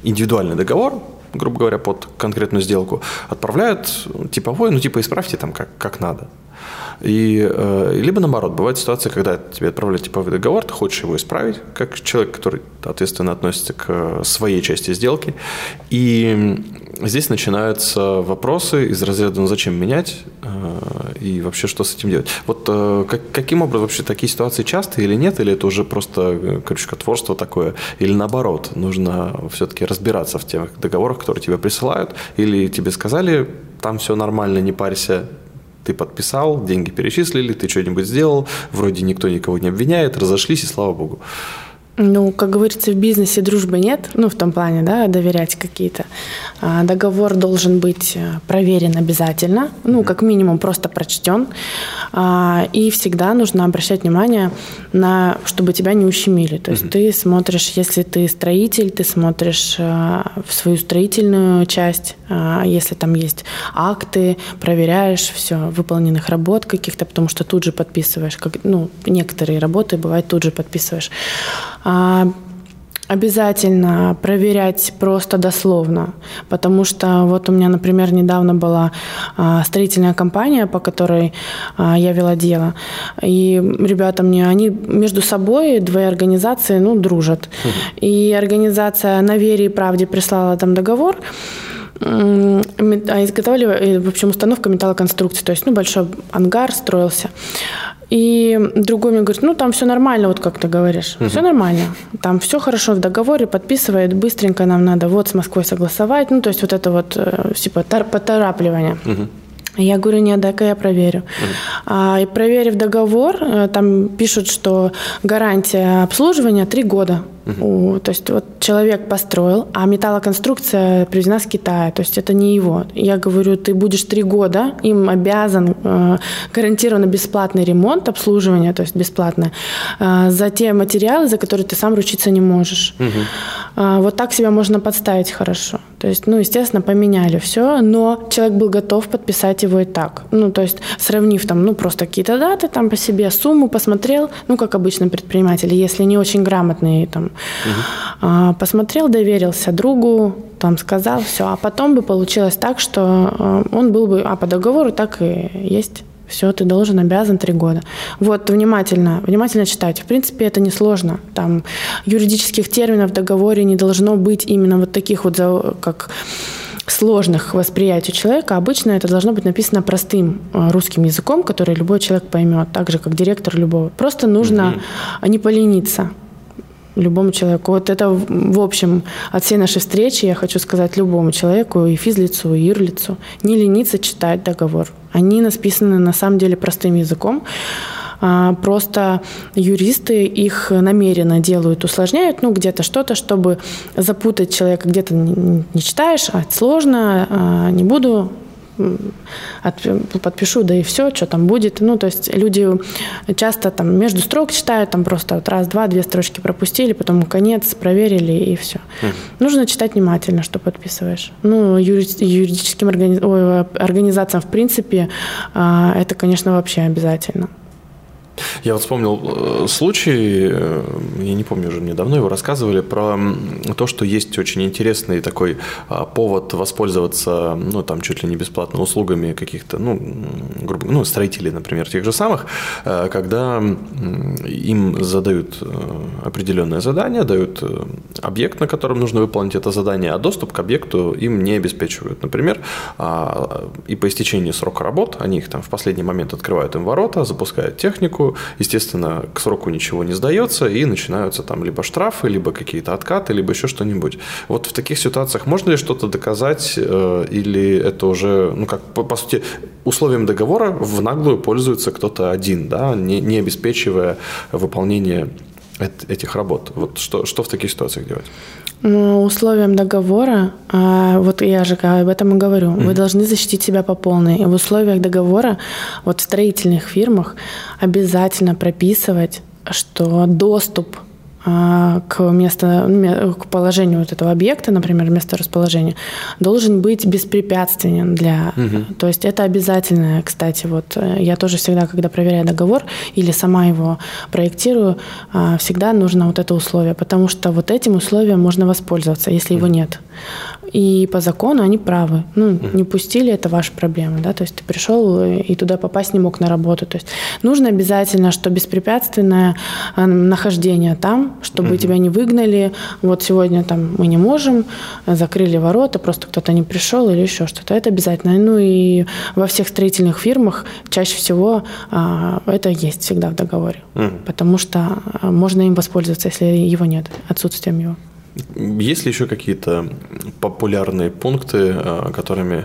индивидуальный договор грубо говоря, под конкретную сделку, отправляют типовой, ну типа исправьте там как, как надо. И, э, либо наоборот, бывает ситуация, когда тебе отправляют типовой договор, ты хочешь его исправить, как человек, который ответственно относится к своей части сделки. И здесь начинаются вопросы из разряда «ну зачем менять?» э, и вообще что с этим делать. Вот э, как, каким образом вообще такие ситуации часто или нет, или это уже просто крючкотворство такое, или наоборот, нужно все-таки разбираться в тех договорах, которые тебе присылают, или тебе сказали, там все нормально, не парься, ты подписал, деньги перечислили, ты что-нибудь сделал, вроде никто никого не обвиняет, разошлись, и слава богу. Ну, как говорится, в бизнесе дружбы нет, ну, в том плане, да, доверять какие-то. А, договор должен быть э, проверен обязательно, ну, как минимум просто прочтен. А, и всегда нужно обращать внимание на, чтобы тебя не ущемили. То есть mm-hmm. ты смотришь, если ты строитель, ты смотришь а, в свою строительную часть, а, если там есть акты, проверяешь все выполненных работ каких-то, потому что тут же подписываешь, как, ну, некоторые работы бывает тут же подписываешь. А, обязательно проверять просто дословно, потому что вот у меня, например, недавно была а, строительная компания, по которой а, я вела дело, и ребята мне, они между собой, две организации, ну, дружат. И организация «На вере и правде» прислала там договор, изготавливали, в общем, установка металлоконструкции, то есть, ну, большой ангар строился. И другой мне говорит, ну там все нормально, вот как ты говоришь, угу. все нормально, там все хорошо в договоре, подписывает, быстренько нам надо вот с Москвой согласовать, ну то есть вот это вот э, типа поторапливание. Угу. Я говорю, нет, дай-ка я проверю. Mm. А, и проверив договор, э, там пишут, что гарантия обслуживания три года. Угу. То есть вот человек построил, а металлоконструкция привезена с Китая, то есть это не его. Я говорю, ты будешь три года, им обязан э, гарантированно бесплатный ремонт, обслуживание, то есть бесплатное, э, за те материалы, за которые ты сам ручиться не можешь. Угу. Э, вот так себя можно подставить хорошо. То есть, ну, естественно, поменяли все, но человек был готов подписать его и так. Ну, то есть, сравнив там, ну, просто какие-то даты там по себе, сумму посмотрел, ну, как обычно предприниматели, если не очень грамотные там Угу. Посмотрел, доверился другу, там сказал, все. А потом бы получилось так, что а, он был бы, а по договору так и есть. Все, ты должен, обязан три года. Вот, внимательно, внимательно читать. В принципе, это несложно. Там юридических терминов в договоре не должно быть именно вот таких вот, как сложных восприятий человека. Обычно это должно быть написано простым а, русским языком, который любой человек поймет, так же, как директор любого. Просто нужно mm-hmm. не полениться любому человеку. Вот это, в общем, от всей нашей встречи я хочу сказать любому человеку, и физлицу, и юрлицу, не лениться читать договор. Они написаны на самом деле простым языком. А, просто юристы их намеренно делают, усложняют, ну, где-то что-то, чтобы запутать человека. Где-то не читаешь, а сложно, а, не буду подпишу, да и все, что там будет. Ну, то есть люди часто там между строк читают, там просто вот раз, два, две строчки пропустили, потом конец, проверили и все. Mm. Нужно читать внимательно, что подписываешь. Ну, юри юридическим органи организациям, в принципе, а, это, конечно, вообще обязательно. Я вот вспомнил э, случай, э, я не помню уже, мне давно его рассказывали, про то, что есть очень интересный такой а, повод воспользоваться, ну, там, чуть ли не бесплатно услугами каких-то, ну, грубо, ну, строителей, например, тех же самых, э, когда им задают определенное задание, дают объект, на котором нужно выполнить это задание, а доступ к объекту им не обеспечивают. Например, а, и по истечении срока работ, они их там в последний момент открывают им ворота, запускают технику, естественно, к сроку ничего не сдается, и начинаются там либо штрафы, либо какие-то откаты, либо еще что-нибудь. Вот в таких ситуациях можно ли что-то доказать, э, или это уже, ну как, по, по сути, условием договора в наглую пользуется кто-то один, да, не, не обеспечивая выполнение этих работ. Вот что, что в таких ситуациях делать? Ну, условием договора, а, вот я же об этом и говорю, mm-hmm. вы должны защитить себя по полной. В условиях договора, вот в строительных фирмах обязательно прописывать, что доступ к, место, ну, к положению вот этого объекта, например, место расположения, должен быть беспрепятственен для... Угу. То есть это обязательно, кстати, вот э, я тоже всегда, когда проверяю договор или сама его проектирую, а, всегда нужно вот это условие, потому что вот этим условием можно воспользоваться, если его нет. И по закону они правы. Ну, не пустили, это ваша проблема, да, то есть ты пришел и туда попасть не мог на работу. То есть нужно обязательно, что беспрепятственное э, нахождение там, чтобы угу. тебя не выгнали. Вот сегодня там мы не можем, закрыли ворота, просто кто-то не пришел или еще что-то. Это обязательно. Ну и во всех строительных фирмах чаще всего а, это есть всегда в договоре, угу. потому что а, можно им воспользоваться, если его нет, отсутствием его. Есть ли еще какие-то популярные пункты, э, которыми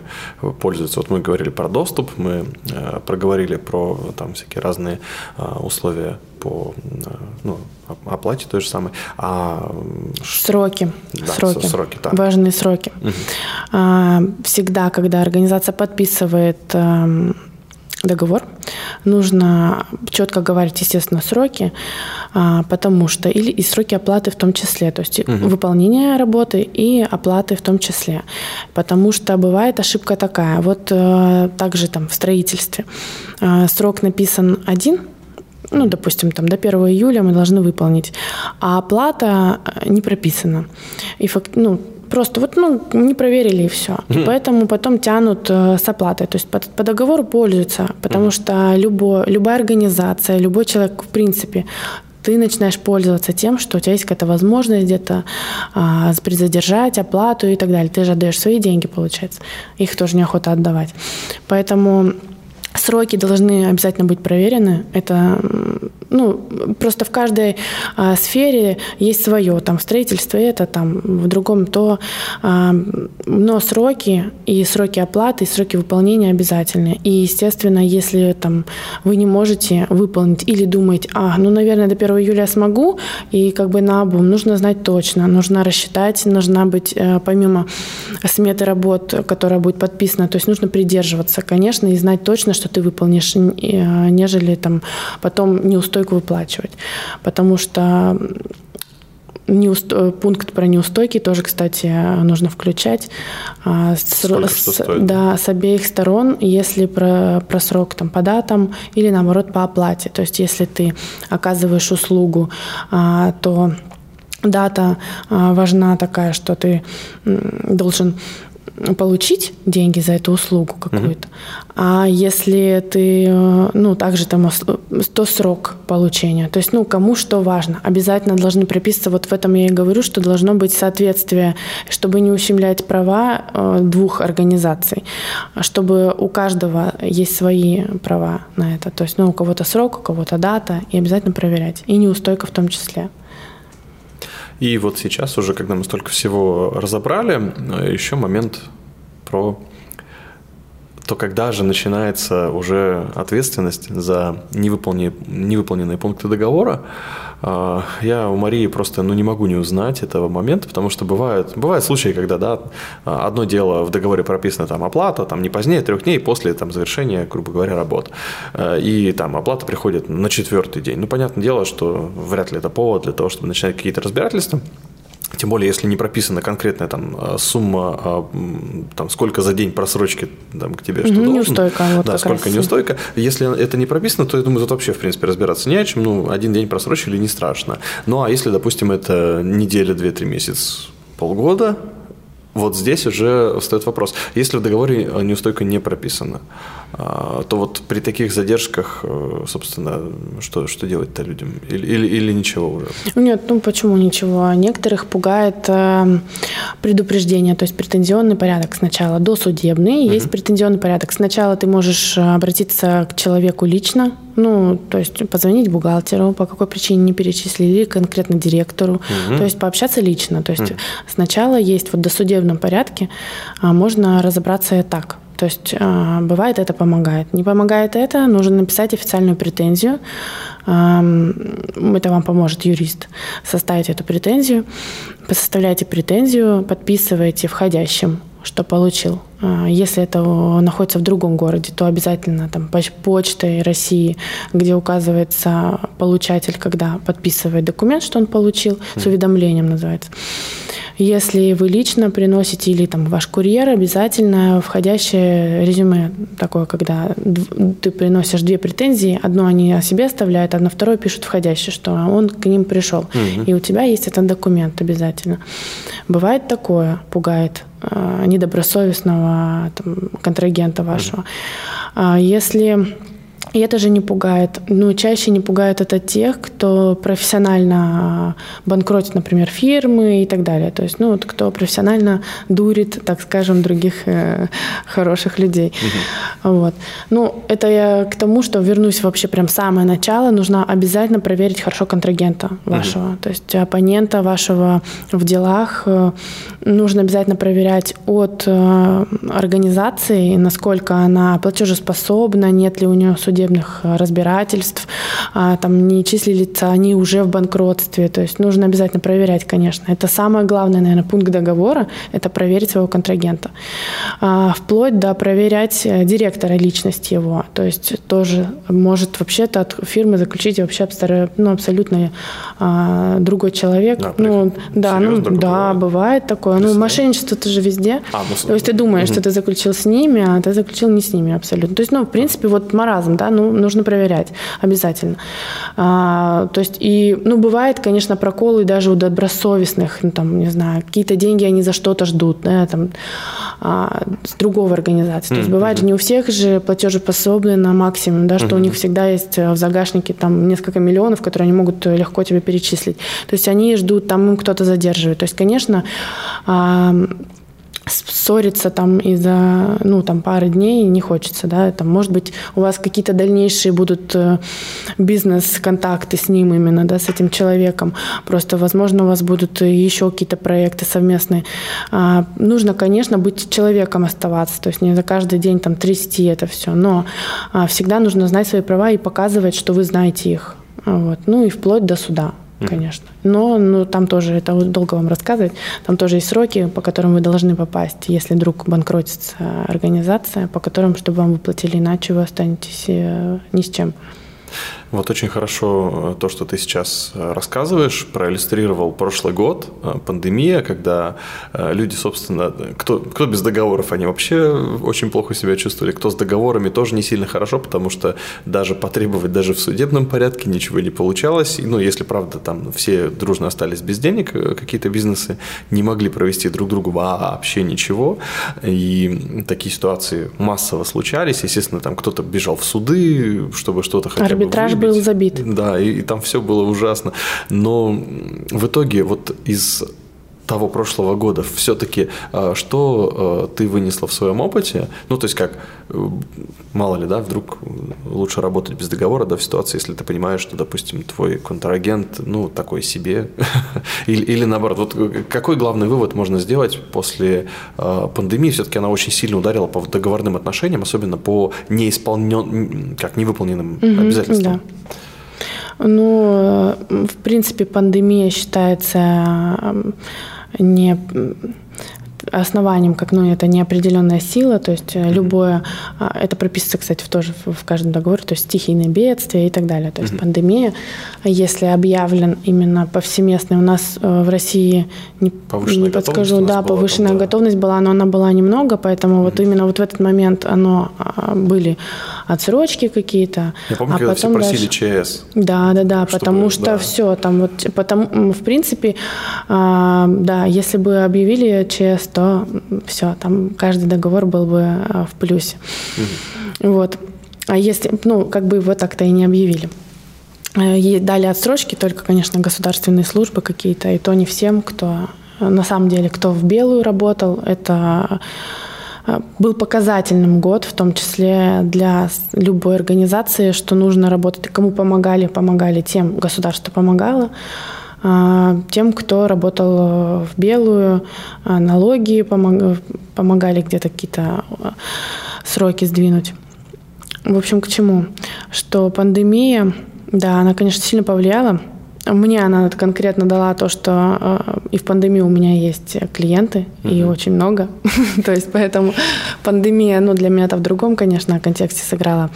пользуются? Вот мы говорили про доступ, мы э, проговорили про там всякие разные э, условия по ну, оплате той же самой. А... Сроки. Да, сроки. сроки да. Важные сроки. Угу. Всегда, когда организация подписывает эм, договор. Нужно четко говорить, естественно, сроки, а, потому что или и сроки оплаты в том числе, то есть угу. выполнение работы и оплаты в том числе, потому что бывает ошибка такая. Вот э, также там в строительстве э, срок написан один, ну, допустим, там до 1 июля мы должны выполнить, а оплата э, не прописана. И факт, ну, Просто вот, ну, не проверили и все. Mm. И поэтому потом тянут э, с оплатой. То есть по, по договору пользуются, потому mm. что любо, любая организация, любой человек, в принципе, ты начинаешь пользоваться тем, что у тебя есть какая-то возможность где-то а, задержать оплату и так далее. Ты же отдаешь свои деньги, получается. Их тоже неохота отдавать. Поэтому Сроки должны обязательно быть проверены. Это ну, просто в каждой а, сфере есть свое. Там в строительстве это, там в другом то. А, но сроки и сроки оплаты, и сроки выполнения обязательны. И, естественно, если там вы не можете выполнить или думаете, а, ну, наверное, до 1 июля я смогу, и как бы на обум нужно знать точно, нужно рассчитать, нужна быть, э, помимо сметы работ, которая будет подписана, то есть нужно придерживаться, конечно, и знать точно, что ты выполнишь, э, нежели там потом неустойку выплачивать. Потому что Неуст... Пункт про неустойки тоже, кстати, нужно включать. А, с... С... Да, с обеих сторон, если про, про срок там, по датам или наоборот по оплате. То есть если ты оказываешь услугу, а, то дата а, важна такая, что ты должен получить деньги за эту услугу какую-то. Mm-hmm. А если ты, э, ну, также там 100 срок получения. То есть, ну, кому что важно. Обязательно должны прописаться, вот в этом я и говорю, что должно быть соответствие, чтобы не ущемлять права э, двух организаций, чтобы у каждого есть свои права на это. То есть, ну, у кого-то срок, у кого-то дата, и обязательно проверять. И неустойка в том числе. И вот сейчас уже, когда мы столько всего разобрали, еще момент про то когда же начинается уже ответственность за невыполненные, невыполненные пункты договора, а, я у Марии просто ну, не могу не узнать этого момента, потому что бывают, бывают случаи, когда да, одно дело в договоре прописано там оплата, там не позднее трех дней после там, завершения, грубо говоря, работ. А, и там оплата приходит на четвертый день. Ну, понятное дело, что вряд ли это повод для того, чтобы начинать какие-то разбирательства. Тем более, если не прописана конкретная там а, сумма, а, там, сколько за день просрочки там, к тебе что должен. Неустойка. Вот да, сколько раз. неустойка. Если это не прописано, то я думаю, тут вообще, в принципе, разбираться не о чем. Ну, один день просрочили, не страшно. Ну, а если, допустим, это неделя, две, три месяца, полгода, вот здесь уже встает вопрос. Если в договоре неустойка не прописана, то вот при таких задержках, собственно, что, что делать-то людям? Или, или, или ничего уже? Нет, ну почему ничего? Некоторых пугает предупреждение, то есть претензионный порядок сначала, досудебный, угу. есть претензионный порядок. Сначала ты можешь обратиться к человеку лично, ну, то есть позвонить бухгалтеру, по какой причине не перечислили, конкретно директору, угу. то есть пообщаться лично. То есть угу. сначала есть вот в досудебном порядке, а, можно разобраться и так. То есть а, бывает это помогает. Не помогает это, нужно написать официальную претензию. Это вам поможет юрист составить эту претензию. Составляйте претензию, подписываете входящим что получил. А, если это находится в другом городе, то обязательно там почтой России, где указывается получатель, когда подписывает документ, что он получил, с уведомлением называется. Если вы лично приносите или там ваш курьер, обязательно входящее резюме такое, когда ты приносишь две претензии, одну они о себе оставляют, а на второе пишут входящее, что он к ним пришел. Угу. И у тебя есть этот документ обязательно. Бывает такое, пугает э, недобросовестного там, контрагента вашего. Угу. Если и это же не пугает. Ну, чаще не пугает это тех, кто профессионально банкротит, например, фирмы и так далее. То есть, ну, вот кто профессионально дурит, так скажем, других э, хороших людей. Угу. Вот. Ну, это я к тому, что вернусь вообще прям в самое начало. Нужно обязательно проверить хорошо контрагента вашего. Угу. То есть оппонента вашего в делах э, нужно обязательно проверять от э, организации, насколько она платежеспособна, нет ли у нее судебных судебных э, разбирательств, а, там не числятся они уже в банкротстве. То есть нужно обязательно проверять, конечно. Это самое главное, наверное, пункт договора – это проверить своего контрагента. А, вплоть до проверять э, директора личности его. То есть тоже может вообще-то от фирмы заключить вообще ну, абсолютно а, другой человек. Да, ну, да, ну, да, бывает такое. Ну, мошенничество это же везде. А, ну, То есть ты думаешь, угу. что ты заключил с ними, а ты заключил не с ними абсолютно. То есть, ну, в принципе, вот маразм, да, ну, нужно проверять обязательно. А, то есть, и, ну, бывает, конечно, проколы даже у добросовестных, ну, там, не знаю, какие-то деньги они за что-то ждут, да, там, а, с другого организации. То есть, mm-hmm. бывает же не у всех же платежеспособны на максимум, да, что mm-hmm. у них всегда есть в загашнике там несколько миллионов, которые они могут легко тебе перечислить. То есть, они ждут, там им кто-то задерживает. То есть, конечно, а, ссориться там из-за, ну, там, пары дней не хочется, да, там, может быть, у вас какие-то дальнейшие будут э, бизнес-контакты с ним именно, да, с этим человеком, просто, возможно, у вас будут еще какие-то проекты совместные. А, нужно, конечно, быть человеком оставаться, то есть не за каждый день там трясти это все, но а, всегда нужно знать свои права и показывать, что вы знаете их, вот, ну, и вплоть до суда конечно. Но ну, там тоже, это долго вам рассказывать, там тоже есть сроки, по которым вы должны попасть, если вдруг банкротится организация, по которым, чтобы вам выплатили, иначе вы останетесь э, ни с чем. Вот очень хорошо э, то, что ты сейчас э, рассказываешь, проиллюстрировал прошлый год, э, пандемия, когда люди, собственно, кто, кто без договоров, они вообще очень плохо себя чувствовали, кто с договорами тоже не сильно хорошо, потому что даже потребовать даже в судебном порядке ничего не получалось. Ну, если, правда, там все дружно остались без денег, какие-то бизнесы не могли провести друг другу вообще ничего. И такие ситуации массово случались. Естественно, там кто-то бежал в суды, чтобы что-то хотя бы был забит. Да, и, и там все было ужасно. Но в итоге вот из того прошлого года все-таки а, что а, ты вынесла в своем опыте? Ну, то есть как, э, мало ли, да, вдруг лучше работать без договора, да, в ситуации, если ты понимаешь, что, допустим, твой контрагент, ну, такой себе, или, или наоборот. Вот какой главный вывод можно сделать после пандемии? Все-таки она очень сильно ударила по договорным отношениям, особенно по неисполненным, как невыполненным угу, обязательствам. Да. Ну, в принципе, пандемия считается не основанием, как ну, это неопределенная сила, то есть mm-hmm. любое, а, это прописывается, кстати, тоже в каждом договоре, то есть стихийные бедствия и так далее, то есть mm-hmm. пандемия, если объявлен именно повсеместный, у нас э, в России, не, не подскажу, да, повышенная да. готовность была, но она была немного, поэтому mm-hmm. вот именно вот в этот момент оно а, были отсрочки какие-то. Я помню, а когда потом все просили дальше... ЧС. Да, да, да, чтобы, потому что да. все, там вот, потому, в принципе, а, да, если бы объявили ЧС, то все, там каждый договор был бы а, в плюсе. Вот. А если, ну, как бы его так-то и не объявили. Э, и дали отсрочки только, конечно, государственные службы какие-то, и то не всем, кто на самом деле, кто в белую работал, это э, был показательным год, в том числе для любой организации, что нужно работать. Кому помогали, помогали тем, государство помогало, тем, кто работал в белую, а налоги помогали где-то какие-то э, сроки сдвинуть. В общем, к чему? Что пандемия, да, она, конечно, сильно повлияла. Мне она конкретно дала то, что э, и в пандемии у меня есть клиенты, mm-hmm. и очень много. то есть поэтому пандемия, ну, для меня-то в другом, конечно, контексте сыграла.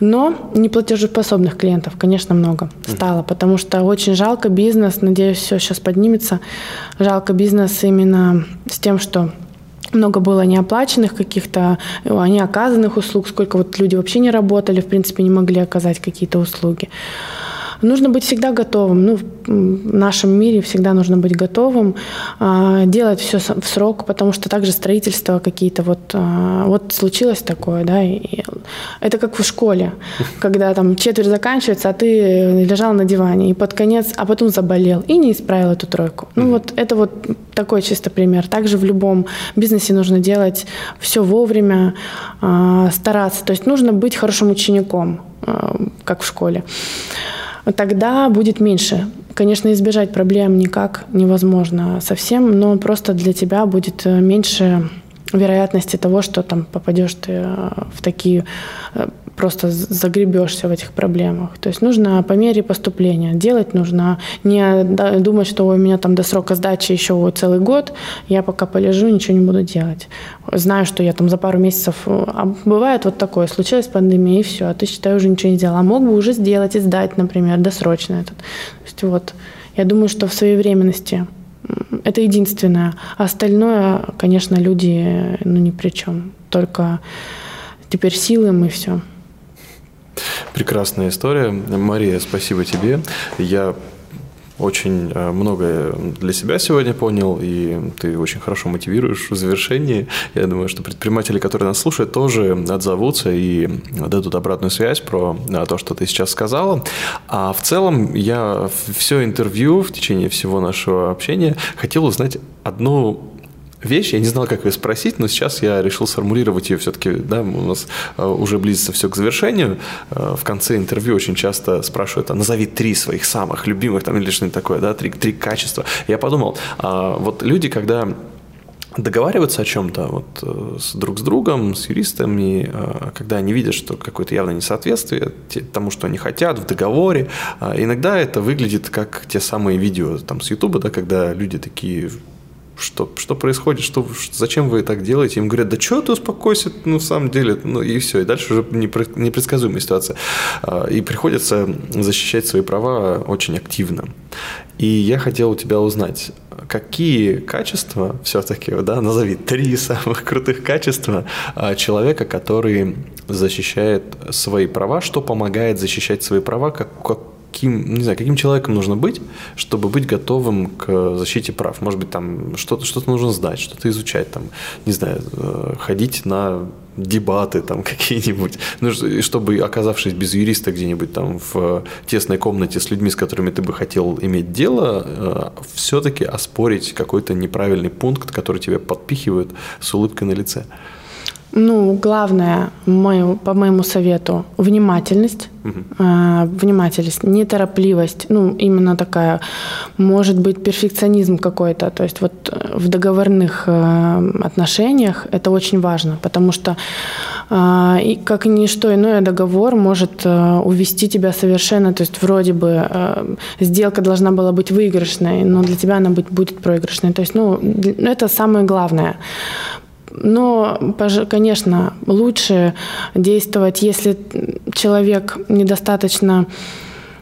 Но неплатежеспособных клиентов, конечно, много стало, mm-hmm. потому что очень жалко бизнес, надеюсь, все сейчас поднимется. Жалко бизнес именно с тем, что много было неоплаченных каких-то, а неоказанных услуг, сколько вот люди вообще не работали, в принципе, не могли оказать какие-то услуги. Нужно быть всегда готовым. Ну, в нашем мире всегда нужно быть готовым, а, делать все в срок, потому что также строительство какие-то вот, а, вот случилось такое, да, и это как в школе, когда там четверть заканчивается, а ты лежал на диване и под конец, а потом заболел и не исправил эту тройку. Ну вот это вот такой чисто пример. Также в любом бизнесе нужно делать все вовремя, а, стараться. То есть нужно быть хорошим учеником, как в школе тогда будет меньше. Конечно, избежать проблем никак невозможно совсем, но просто для тебя будет э, меньше вероятности того, что там попадешь ты э, в такие э, просто загребешься в этих проблемах. То есть нужно по мере поступления. Делать нужно не думать, что у меня там до срока сдачи еще целый год, я пока полежу, ничего не буду делать. Знаю, что я там за пару месяцев... А бывает вот такое, случилась пандемия, и все, а ты, считай, уже ничего не сделал. А мог бы уже сделать и сдать, например, досрочно этот. То есть вот, я думаю, что в своевременности это единственное. Остальное, конечно, люди ну, ни при чем. Только теперь силы мы все. Прекрасная история. Мария, спасибо тебе. Я очень э, многое для себя сегодня понял, и ты очень хорошо мотивируешь в завершении. Я думаю, что предприниматели, которые нас слушают, тоже отзовутся и дадут обратную связь про э, то, что ты сейчас сказала. А в целом я все интервью в течение всего нашего общения хотел узнать одну вещь, я не знал, как ее спросить, но сейчас я решил сформулировать ее все-таки, да, у нас э, уже близится все к завершению. Э, в конце интервью очень часто спрашивают, а назови три своих самых любимых, там, или что-нибудь такое, да, три, три качества. Я подумал, а вот люди, когда договариваются о чем-то вот, э, с друг с другом, с юристами, когда они видят, что какое-то явное несоответствие тому, что они хотят в договоре. Иногда это выглядит как те самые видео там, с Ютуба, да, когда люди такие что, что происходит, что, зачем вы так делаете? Им говорят, да что ты успокойся, ну, в самом деле, ну, и все, и дальше уже непредсказуемая ситуация. А, и приходится защищать свои права очень активно. И я хотел у тебя узнать, какие качества все-таки, да, назови три самых крутых качества а, человека, который защищает свои права, что помогает защищать свои права, как, как каким, не знаю, каким человеком нужно быть, чтобы быть готовым к защите прав? Может быть, там что-то что нужно сдать, что-то изучать, там, не знаю, э, ходить на дебаты там какие-нибудь, ну, чтобы, оказавшись без юриста где-нибудь там в тесной комнате с людьми, с которыми ты бы хотел иметь дело, э, все-таки оспорить какой-то неправильный пункт, который тебя подпихивают с улыбкой на лице. Ну, главное, мою, по моему совету, внимательность. Угу. Э, внимательность, неторопливость. Ну, именно такая, может быть, перфекционизм какой-то. То есть вот э, в договорных э, отношениях это очень важно, потому что э, и как ничто иное договор может э, увести тебя совершенно, то есть вроде бы э, сделка должна была быть выигрышной, но для тебя она быть, будет проигрышной. То есть, ну, это самое главное. Но, конечно, лучше действовать, если человек недостаточно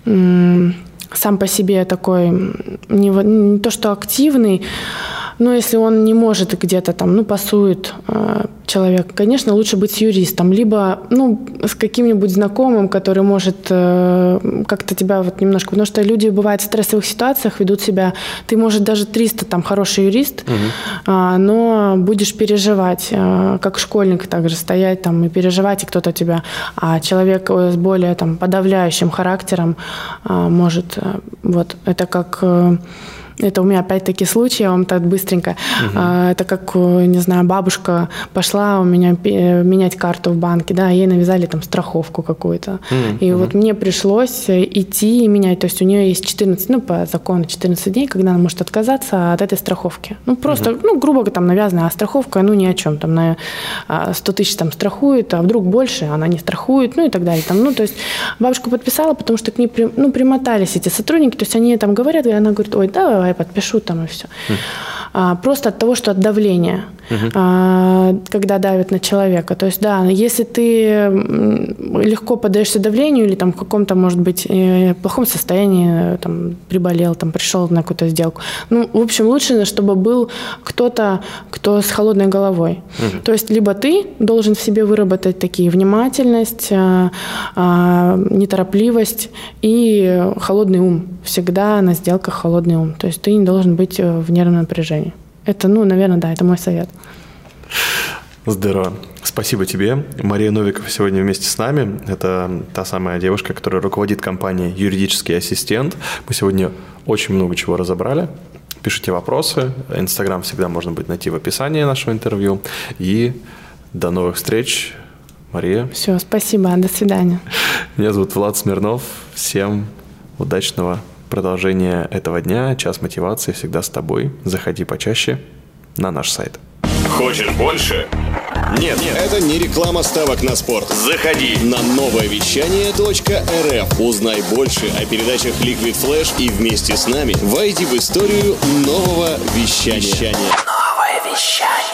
сам по себе такой, не, не то что активный, Ну, если он не может где-то там, ну, пасует человек, конечно, лучше быть с юристом, либо, ну, с каким-нибудь знакомым, который может э, как-то тебя вот немножко, потому что люди бывают в стрессовых ситуациях, ведут себя, ты, может, даже 300 там хороший юрист, угу. э, но будешь переживать, э, как школьник также стоять там и переживать, и кто-то тебя, а человек с более там подавляющим характером э, может, э, вот, это как... Э, это у меня опять-таки случай, я вам так быстренько. Угу. Это как, не знаю, бабушка пошла у меня менять карту в банке, да, ей навязали там страховку какую-то. Угу. И угу. вот мне пришлось идти и менять. То есть у нее есть 14, ну, по закону 14 дней, когда она может отказаться от этой страховки. Ну, просто, угу. ну, грубо там навязанная, а страховка, ну, ни о чем. Там на 100 тысяч там страхует, а вдруг больше, она не страхует, ну, и так далее. Там, ну, то есть бабушка подписала, потому что к ней, ну, примотались эти сотрудники, то есть они там говорят, и она говорит, ой, да, давай подпишу там и все. А, просто от того, что от давления, а, когда давят на человека. То есть, да, если ты легко поддаешься давлению или там в каком-то, может быть, э, плохом состоянии, там, приболел, там, пришел на какую-то сделку. Ну, в общем, лучше, чтобы был кто-то, кто с холодной головой. То есть, либо ты должен в себе выработать такие внимательность, а, а, неторопливость и холодный ум. Всегда на сделках холодный ум. То есть, ты не должен быть э, в нервном напряжении. Это, ну, наверное, да, это мой совет. Здорово. Спасибо тебе. Мария Новикова сегодня вместе с нами. Это та самая девушка, которая руководит компанией «Юридический ассистент». Мы сегодня очень много чего разобрали. Пишите вопросы. Инстаграм всегда можно будет найти в описании нашего интервью. И до новых встреч. Мария. Все, спасибо. До свидания. Меня зовут Влад Смирнов. Всем удачного Продолжение этого дня, час мотивации всегда с тобой. Заходи почаще на наш сайт. Хочешь больше? Нет, нет, это не реклама ставок на спорт. Заходи на новое вещание .рф. Узнай больше о передачах Liquid Flash и вместе с нами войди в историю нового вещания. вещания. Новое вещание.